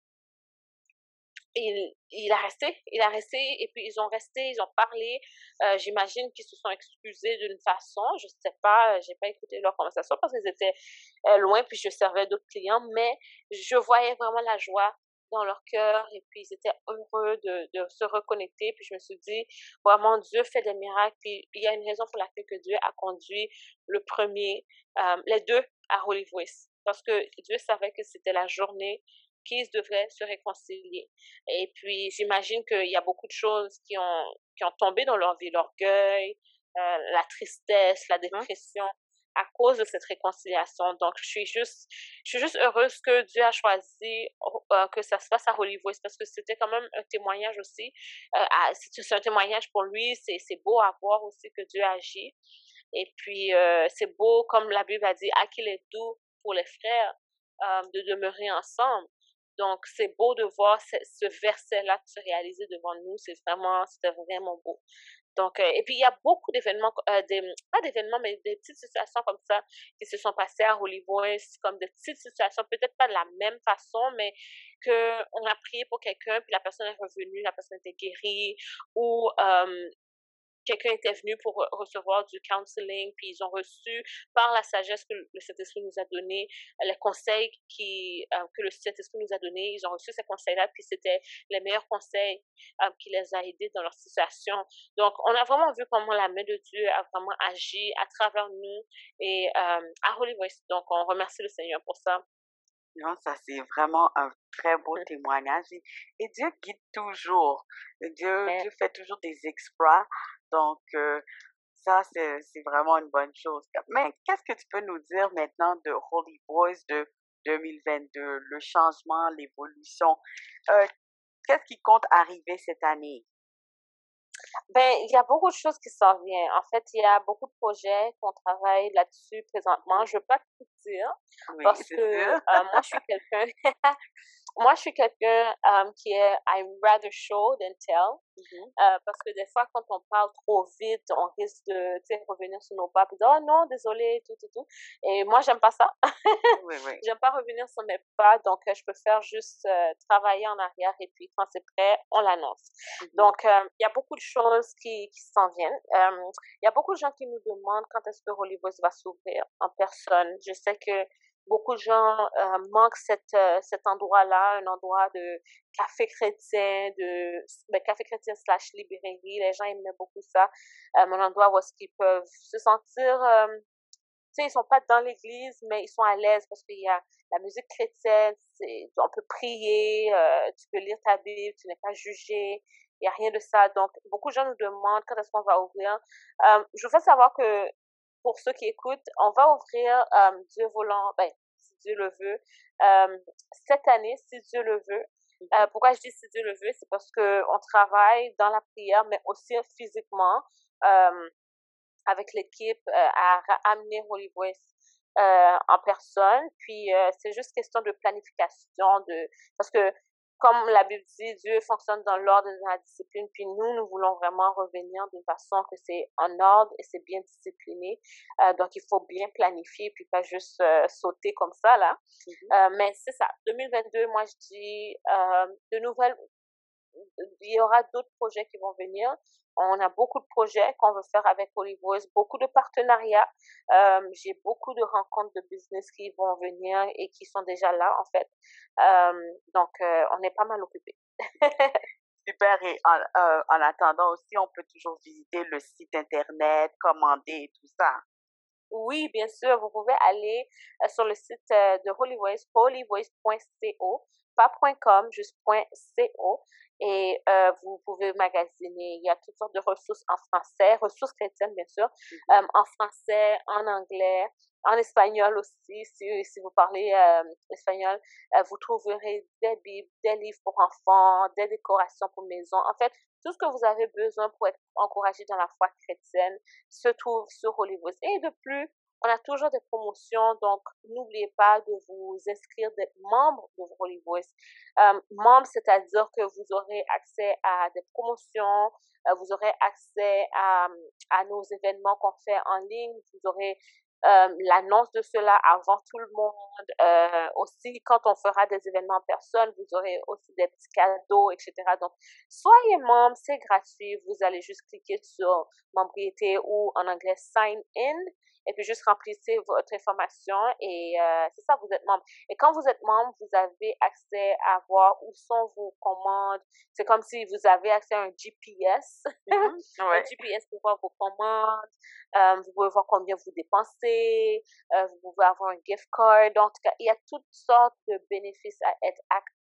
il, il a resté, il a resté, et puis ils ont resté, ils ont parlé. Euh, J'imagine qu'ils se sont excusés d'une façon, je sais pas, j'ai pas écouté leur conversation parce qu'ils étaient loin, puis je servais d'autres clients, mais je voyais vraiment la joie dans leur cœur et puis ils étaient heureux de, de se reconnecter. Puis je me suis dit, vraiment, Dieu fait des miracles. Puis il y a une raison pour laquelle que Dieu a conduit le premier, euh, les deux à Holy Voice. Parce que Dieu savait que c'était la journée qu'ils devraient se réconcilier. Et puis, j'imagine qu'il y a beaucoup de choses qui ont, qui ont tombé dans leur vie, l'orgueil, euh, la tristesse, la dépression à cause de cette réconciliation. Donc, je suis juste, je suis juste heureuse que Dieu a choisi euh, que ça se passe à Hollywood parce que c'était quand même un témoignage aussi. Euh, c'est un témoignage pour lui. C'est beau à voir aussi que Dieu agit. Et puis, euh, c'est beau, comme la Bible a dit, à qu'il est doux pour les frères de demeurer ensemble. Donc, c'est beau de voir ce, ce verset-là se réaliser devant nous. C'est vraiment, c'était vraiment beau. Donc, euh, et puis il y a beaucoup d'événements, euh, pas d'événements, mais des petites situations comme ça qui se sont passées à Hollywood, comme des petites situations, peut-être pas de la même façon, mais que on a prié pour quelqu'un, puis la personne est revenue, la personne était guérie, ou euh, quelqu'un était venu pour recevoir du counseling, puis ils ont reçu par la sagesse que le Saint-Esprit nous a donné, les conseils qui, euh, que le Saint-Esprit nous a donné, ils ont reçu ces conseils-là, puis c'était les meilleurs conseils euh, qui les a aidés dans leur situation. Donc, on a vraiment vu comment la main de Dieu a vraiment agi à travers nous et euh, à Hollywood. Donc, on remercie le Seigneur pour ça. Non, ça c'est vraiment un très beau témoignage. Et, Dieu guide toujours. Dieu, Dieu fait toujours des exploits. Donc, euh, ça, c'est vraiment une bonne chose. Mais qu'est-ce que tu peux nous dire maintenant de Holy Boys de 2022, le changement, l'évolution? Euh, qu'est-ce qui compte arriver cette année? Ben, il y a beaucoup de choses qui s'en viennent. En fait, il y a beaucoup de projets qu'on travaille là-dessus présentement. Je veux pas tout dire parce que euh, moi, je suis quelqu'un moi, je suis quelqu'un um, qui est I'm rather show than tell. Mm-hmm. euh, parce que des fois, quand on parle trop vite, on risque de revenir sur nos pas dire Oh non, désolé, tout, tout, tout. Et moi, j'aime pas ça. oui, oui. J'aime pas revenir sur mes pas. Donc, euh, je préfère juste euh, travailler en arrière et puis quand c'est prêt, on l'annonce. Mm-hmm. Donc, euh, il y a beaucoup de choses qui, qui s'en viennent. Il y a beaucoup de gens qui nous demandent quand est-ce que Hollywood va s'ouvrir en personne. Je sais que beaucoup de gens euh, manquent cette, euh, cet endroit-là, un endroit de café chrétien, de ben, café chrétien slash librairie. Les gens aimaient beaucoup ça. Euh, un endroit où est-ce qu'ils peuvent se sentir, euh, tu sais, ils sont pas dans l'église, mais ils sont à l'aise parce qu'il y a la musique chrétienne, on peut prier, tu peux lire ta Bible, tu n'es pas jugé. Il n'y a rien de ça. Donc, beaucoup de gens nous demandent quand est-ce qu'on va ouvrir. je veux savoir que pour ceux qui écoutent, on va ouvrir euh, Dieu volant, ben, si Dieu le veut, euh, cette année, si Dieu le veut. Euh, mhm. pourquoi je dis si Dieu le veut, c'est parce que on travaille dans la prière, mais aussi physiquement avec l'équipe à amener Holy Voice en personne. Puis c'est juste question de planification, de parce que comme la Bible dit, Dieu fonctionne dans l'ordre et dans la discipline, puis nous, nous voulons vraiment revenir d'une façon que c'est en ordre et c'est bien discipliné. Euh, donc, il faut bien planifier, puis pas juste euh, sauter comme ça, là. Mm-hmm. euh, mais c'est ça. 2022, moi, je dis, de nouvelles, il y aura d'autres projets qui vont venir. On a beaucoup de projets qu'on veut faire avec Olivois, beaucoup de partenariats. Euh, j'ai beaucoup de rencontres de business qui vont venir et qui sont déjà là, en fait. Euh, donc, euh, on est pas mal occupés. Super. Et en, en attendant aussi, on peut toujours visiter le site Internet, commander et tout ça. Oui, bien sûr, vous pouvez aller sur le site de Holy Voice, holyvoice.co, pas .com, juste .co, et euh, vous pouvez magasiner. Il y a toutes sortes de ressources en français, ressources chrétiennes, bien sûr, mm-hmm. en français, en anglais, en espagnol aussi. Si, si vous parlez espagnol, vous trouverez des bibles, des livres pour enfants, des décorations pour maison. En fait, tout ce que vous avez besoin pour être encouragé dans la foi chrétienne se trouve sur Hollywood. Et de plus, on a toujours des promotions, donc n'oubliez pas de vous inscrire d'être membre de Holy Voice. Euh, membre, c'est-à-dire que vous aurez accès à des promotions, euh, vous aurez accès à, à nos événements qu'on fait en ligne, vous aurez euh, l'annonce de cela avant tout le monde. Aussi, quand on fera des événements en personne, vous aurez aussi des petits cadeaux, etc. Donc, soyez membre, c'est gratuit. Vous allez juste cliquer sur membriété ou en anglais sign in et puis juste remplissez votre information et euh, c'est ça, vous êtes membre. Et quand vous êtes membre, vous avez accès à voir où sont vos commandes. C'est comme si vous avez accès à un GPS, mm-hmm. un GPS pour voir vos commandes. Euh, vous pouvez voir combien vous dépensez. Euh, vous pouvez avoir un gift card. En tout cas, il y a toutes sortes de bénéfices à être,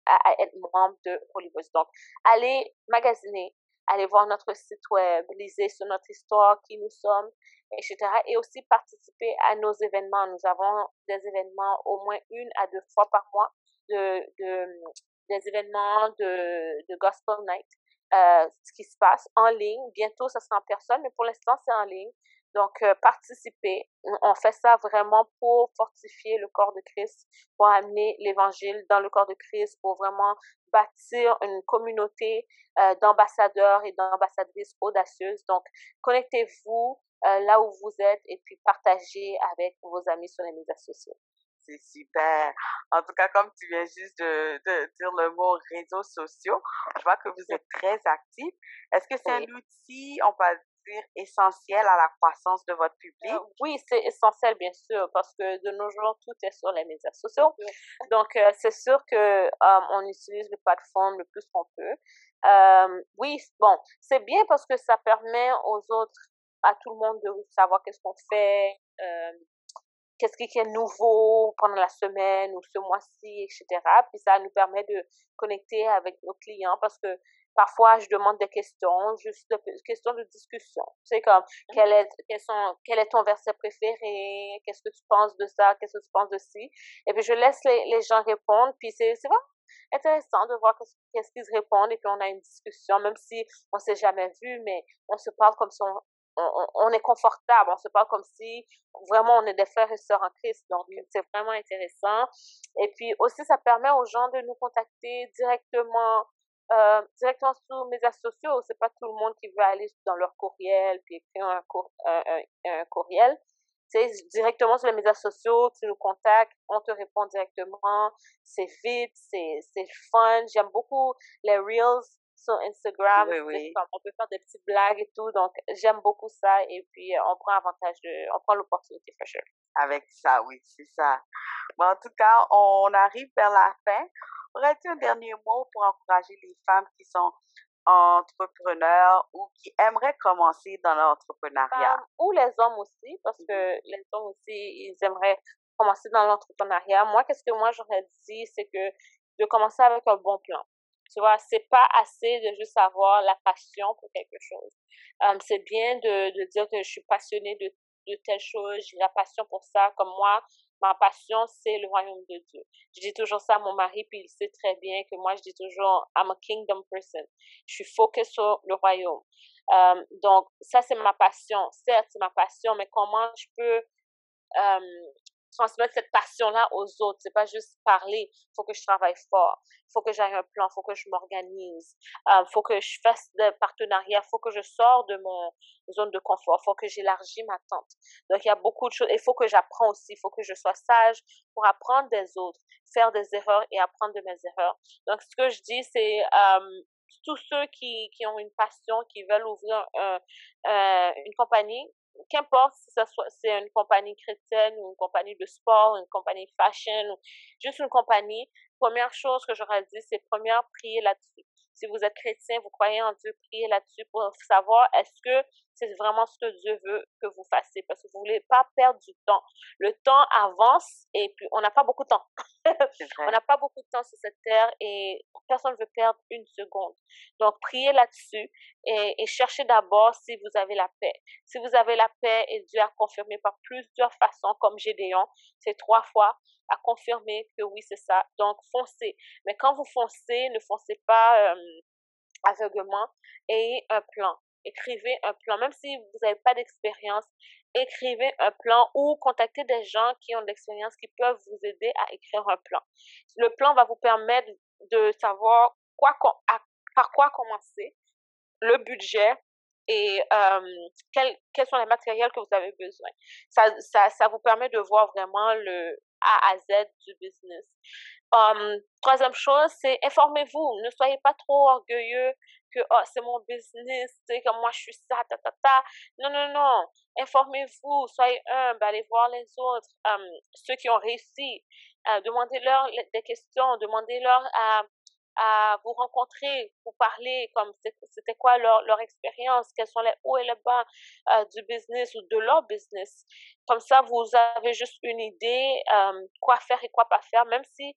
à, être membre de Hollywood. Donc, allez magasiner allez voir notre site web, lisez sur notre histoire, qui nous sommes, etc. Et aussi participer à nos événements. Nous avons des événements au moins une à deux fois par mois, de, de des événements de, de Gospel Night, euh, ce qui se passe en ligne. Bientôt, ça sera en personne, mais pour l'instant, c'est en ligne. Donc, euh, participer. On fait ça vraiment pour fortifier le corps de Christ, pour amener l'évangile dans le corps de Christ, pour vraiment bâtir une communauté euh, d'ambassadeurs et d'ambassadrices audacieuses. Donc, connectez-vous euh, là où vous êtes et puis partagez avec vos amis sur les médias sociaux. C'est super. En tout cas, comme tu viens juste de, de, dire le mot réseaux sociaux, je vois que vous êtes très actifs. Est-ce que c'est un outil, on peut dire, essentiel à la croissance de votre public? Euh, oui, c'est essentiel, bien sûr, parce que de nos jours, tout est sur les médias sociaux. Donc, euh, c'est sûr que on utilise les plateformes le plus qu'on peut. oui, bon, c'est bien parce que ça permet aux autres à tout le monde de savoir qu'est-ce qu'on fait, euh, qu'est-ce qui est nouveau pendant la semaine ou ce mois-ci, etc. Puis ça nous permet de connecter avec nos clients parce que parfois je demande des questions, juste des questions de discussion. C'est comme mmh. quel est quel, sont, quel est ton verset préféré, qu'est-ce que tu penses de ça, qu'est-ce que tu penses de ci? Et puis je laisse les, les gens répondre. Puis c'est c'est vraiment intéressant de voir qu'est-ce qu'ils répondent et puis on a une discussion, même si on s'est jamais vu, mais on se parle comme si on, on, est confortable, on se parle comme si vraiment on est des frères et sœurs en Christ. Donc, c'est vraiment intéressant. Et puis aussi, ça permet aux gens de nous contacter directement, euh, directement sur mes médias sociaux. C'est pas tout le monde qui veut aller dans leur courriel puis écrire un, un, un, courriel. C'est directement sur les médias sociaux, tu nous contactes, on te répond directement. C'est vite, c'est fun. J'aime beaucoup les reels sur Instagram. on peut faire des petites blagues et tout. Donc, j'aime beaucoup ça. Et puis, euh, on prend avantage de, on prend l'opportunité, for sure. Avec ça, oui, c'est ça. Bon, en tout cas, on arrive vers la fin. Aurais-tu un dernier mot pour encourager les femmes qui sont entrepreneurs ou qui aimeraient commencer dans l'entrepreneuriat? ou les hommes aussi, parce que mm-hmm. les hommes aussi, ils aimeraient commencer dans l'entrepreneuriat. Moi, qu'est-ce que moi j'aurais dit, c'est que de commencer avec un bon plan. Tu vois, c'est pas assez de juste avoir la passion pour quelque chose. Um, c'est bien de, de dire que je suis passionnée de, de telle chose, j'ai la passion pour ça. Comme moi, ma passion, c'est le royaume de Dieu. Je dis toujours ça à mon mari, puis il sait très bien que moi, je dis toujours, I'm a kingdom person. Je suis focus sur le royaume. Um, donc, ça, c'est ma passion. Certes, c'est ma passion, mais comment je peux um, transmettre cette passion-là aux autres. C'est pas juste parler. Il faut que je travaille fort. Il faut que j'aille un plan. Il faut que je m'organise. Il euh, faut que je fasse des partenariats. Il faut que je sors de mon zone de confort. Il faut que j'élargisse ma tente. Donc, il y a beaucoup de choses. Il faut que j'apprends aussi. Il faut que je sois sage pour apprendre des autres, faire des erreurs et apprendre de mes erreurs. Donc, ce que je dis, c'est euh, tous ceux qui, qui ont une passion, qui veulent ouvrir un, euh, une compagnie, qu'importe si ça soit c'est une compagnie chrétienne ou une compagnie de sport, une compagnie fashion ou juste une compagnie, première chose que j'aurais dit, c'est première prier là-dessus. Si vous êtes chrétien, vous croyez en Dieu, priez là-dessus pour savoir est-ce que c'est vraiment ce que Dieu veut que vous fassiez parce que vous voulez pas perdre du temps. Le temps avance et puis on n'a pas beaucoup de temps. on n'a pas beaucoup de temps sur cette terre et personne ne veut perdre une seconde. Donc, priez là-dessus et, et cherchez d'abord si vous avez la paix. Si vous avez la paix et Dieu a confirmé par plusieurs façons, comme Gédéon, c'est trois fois, a confirmé que oui, c'est ça. Donc, foncez. Mais quand vous foncez, ne foncez pas euh, aveuglement. Ayez un plan écrivez un plan. Même si vous n'avez pas d'expérience, écrivez un plan ou contactez des gens qui ont de l'expérience qui peuvent vous aider à écrire un plan. Le plan va vous permettre de savoir quoi, par quoi commencer, le budget et euh, quels, quels sont les matériels que vous avez besoin. Ça, ça, ça vous permet de voir vraiment le A à Z du business. Um, troisième chose, c'est informez-vous. Ne soyez pas trop orgueilleux que oh, c'est mon business, c'est comme moi je suis ça, ta, ta, ta. Non, non, non. Informez-vous, soyez humble, allez voir les autres, um, ceux qui ont réussi. Uh, demandez-leur des questions, demandez-leur à, à vous rencontrer, vous parler, comme c'était quoi leur, leur expérience, quels sont les hauts et les bas uh, du business ou de leur business. Comme ça, vous avez juste une idée um, quoi faire et quoi pas faire, même si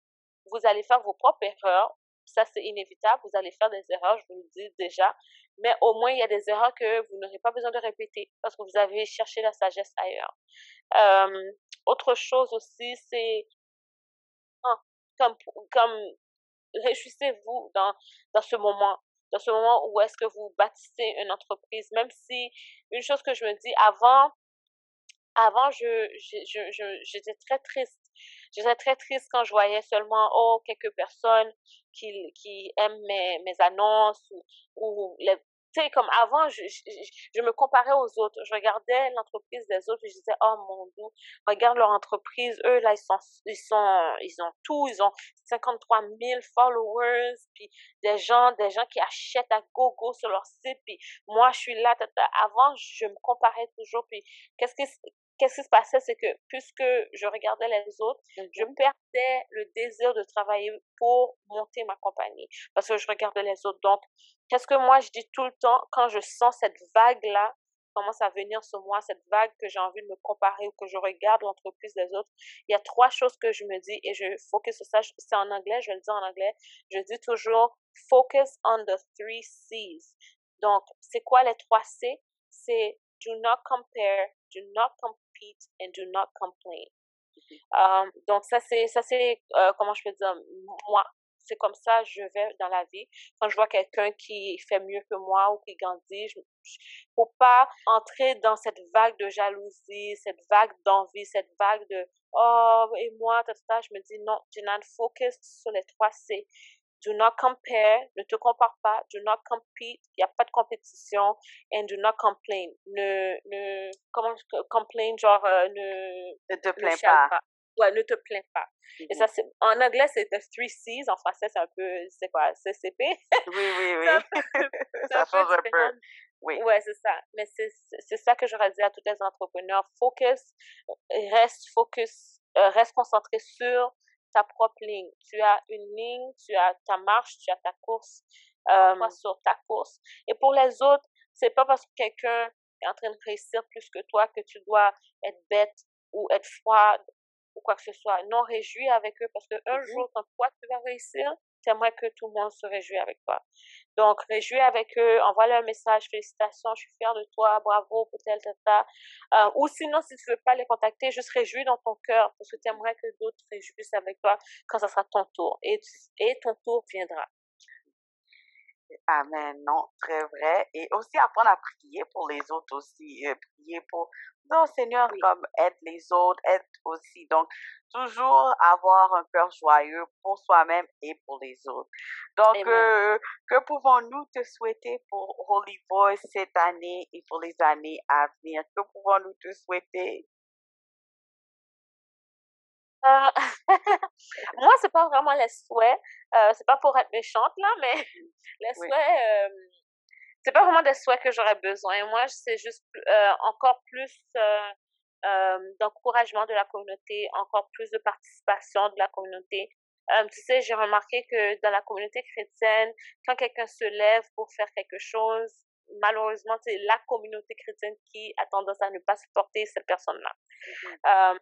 vous allez faire vos propres erreurs. Ça, c'est inévitable. Vous allez faire des erreurs, je vous le dis déjà. Mais au moins, il y a des erreurs que vous n'aurez pas besoin de répéter parce que vous avez cherché la sagesse ailleurs. Euh, autre chose aussi, c'est ah, comme, comme réjouissez-vous dans, ce moment dans ce moment où est-ce que vous bâtissez une entreprise, même si une chose que je me dis avant, avant, je, j'étais très triste. J'étais très triste quand je voyais seulement, oh, quelques personnes qui, qui aiment mes, mes annonces ou les, tu sais, comme avant, je, je, je, me comparais aux autres. Je regardais l'entreprise des autres et je disais, oh mon Dieu, regarde leur entreprise. Eux, là, ils sont, ils sont, ils ont tout. Ils ont 53 000 followers, puis des gens, des gens qui achètent à gogo sur leur site. Puis moi, je suis là. Avant, je me comparais toujours. Puis qu'est-ce que, qu'est-ce qui se passait, c'est que puisque je regardais les autres, je mm-hmm. perdais le désir de travailler pour monter ma compagnie parce que je regardais les autres. Donc, qu'est-ce que moi je dis tout le temps quand je sens cette vague-là commence à venir sur moi, cette vague que j'ai envie de me comparer ou que je regarde l'entreprise des autres, il y a trois choses que je me dis et je focus sur ça. C'est en anglais, je le dire en anglais. Je dis toujours focus on the three C's. Donc, c'est quoi les trois C? C'est do not compare, do not compete and do not complain. Um, donc ça c'est ça c'est euh, comment je peux dire moi. C'est comme ça je vais dans la vie. Quand je vois quelqu'un qui fait mieux que moi ou qui grandit je, faut pas entrer dans cette vague de jalousie cette vague d'envie cette vague de oh et moi tata, je me dis non Jinan focus sur les trois C do not compare, ne te compare pas, do not compete, il n'y a pas de compétition, and do not complain. Ne, ne, comment, complain, genre, euh, ne, ne te plains pas. pas. Ouais, ne te plains pas. Et ça, c'est, en anglais, c'est the three C's. En français, c'est un peu, c'est quoi, CCP? Oui, oui, oui. ça, change un peu. Oui. Ouais, c'est ça. Mais c'est, c'est ça que j'aurais dit à tous les entrepreneurs. Focus, reste focus, euh, reste concentré sur ta propre ligne. Tu as une ligne, tu as ta marche, tu as ta course, euh, sur ta course. Et pour les autres, c'est pas parce que quelqu'un est en train de réussir plus que toi que tu dois être bête ou être froide ou quoi que ce soit. Non, réjouis avec eux parce que un mm-hmm. jour, quand toi, tu vas réussir, j'aimerais que tout le monde se réjouisse avec toi. Donc, réjouis avec eux, envoie-leur un message, félicitations, je suis fière de toi, bravo pour tel, tel. Euh, ou sinon, si tu veux pas les contacter, juste réjouis dans ton cœur parce que tu aimerais que d'autres réjouissent avec toi quand ça sera ton tour. Et ton tour viendra. Amen, non, très vrai. Et aussi apprendre à prier pour les autres aussi, euh, prier pour non, Seigneur, comme aide les autres, aide aussi. Donc, toujours avoir un cœur joyeux pour soi-même et pour les autres. Donc, euh, que pouvons-nous te souhaiter pour Holy Voice cette année et pour les années à venir? Que pouvons-nous te souhaiter? Euh, moi, c'est pas vraiment les souhaits. Euh, c'est pas pour être méchante, là, mais les souhaits, euh, c'est pas vraiment des souhaits que j'aurais besoin. Moi, c'est juste euh, encore plus euh, euh, d'encouragement de la communauté, encore plus de participation de la communauté. tu sais, j'ai remarqué que dans la communauté chrétienne, quand quelqu'un se lève pour faire quelque chose, malheureusement, c'est la communauté chrétienne qui a tendance à ne pas supporter cette personne-là. Mm-hmm. Euh,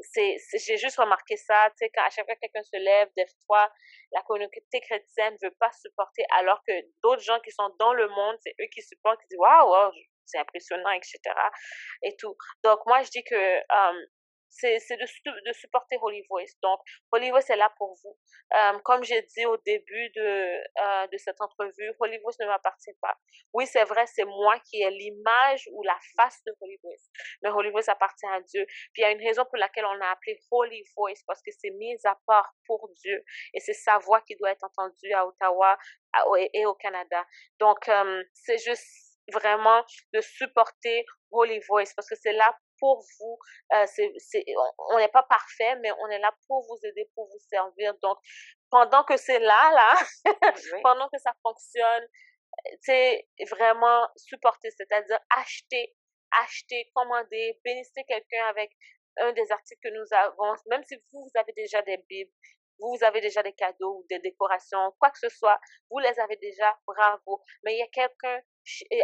c'est, j'ai juste remarqué ça, tu sais, quand à chaque fois que quelqu'un se lève, des fois, la communauté chrétienne ne veut pas supporter, alors que d'autres gens qui sont dans le monde, c'est eux qui supportent, qui disent, waouh, c'est impressionnant, etc. Et tout. Donc, moi, je dis que euh, c'est de, de supporter Holy Voice. Donc, Holy Voice est là pour vous. Euh, comme j'ai dit au début de, euh, de cette entrevue, Holy Voice ne m'appartient pas. Oui, c'est vrai, c'est moi qui ai l'image ou la face de Holy Voice. Mais Holy Voice appartient à Dieu. Puis il y a une raison pour laquelle on a appelé Holy Voice, parce que c'est mis à part pour Dieu. Et c'est sa voix qui doit être entendue à Ottawa et au Canada. Donc, euh, c'est juste vraiment de supporter Holy Voice parce que c'est là pour vous. Euh, c'est, on n'est pas parfait, mais on est là pour vous aider, pour vous servir. Donc, pendant que c'est là, là, pendant que ça fonctionne, c'est vraiment supporter, c'est-à-dire acheter, acheter, commander, bénissez quelqu'un avec un des articles que nous avons, même si vous, vous avez déjà des bibles, vous avez déjà des cadeaux ou des décorations, quoi que ce soit, vous les avez déjà, bravo. Mais il y a quelqu'un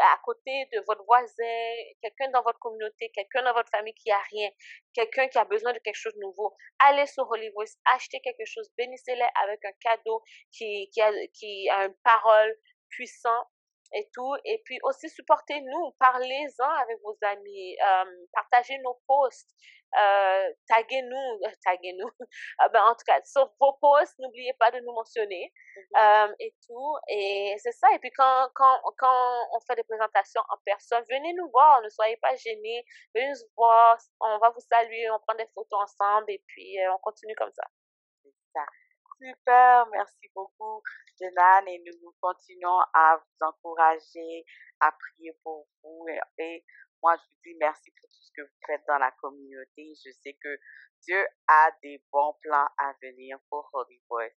à côté de votre voisin, quelqu'un dans votre communauté, quelqu'un dans votre famille qui a rien, quelqu'un qui a besoin de quelque chose de nouveau, allez sur Holy achetez quelque chose, bénissez-les avec un cadeau qui, qui, a, qui a une parole puissante et tout. Et puis aussi, supportez-nous, parlez-en avec vos amis, euh, partagez nos posts, euh, taguez-nous, euh, taguez-nous. Ah ben, en tout cas, sur vos posts, n'oubliez pas de nous mentionner mm-hmm. et tout. Et c'est ça. Et puis quand, quand, quand on fait des présentations en personne, venez nous voir, ne soyez pas gênés, venez nous voir, on va vous saluer, on prend des photos ensemble et puis on continue comme ça. C'est ça. Super, merci beaucoup, Jenan, et nous continuons à vous encourager, à prier pour vous. Et, moi, je vous dis merci pour tout ce que vous faites dans la communauté. Je sais que Dieu a des bons plans à venir pour Holy Boy.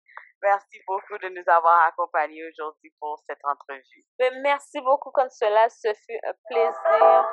Merci beaucoup de nous avoir accompagnés aujourd'hui pour cette entrevue. Ben, merci beaucoup, comme cela. Ce fut un plaisir.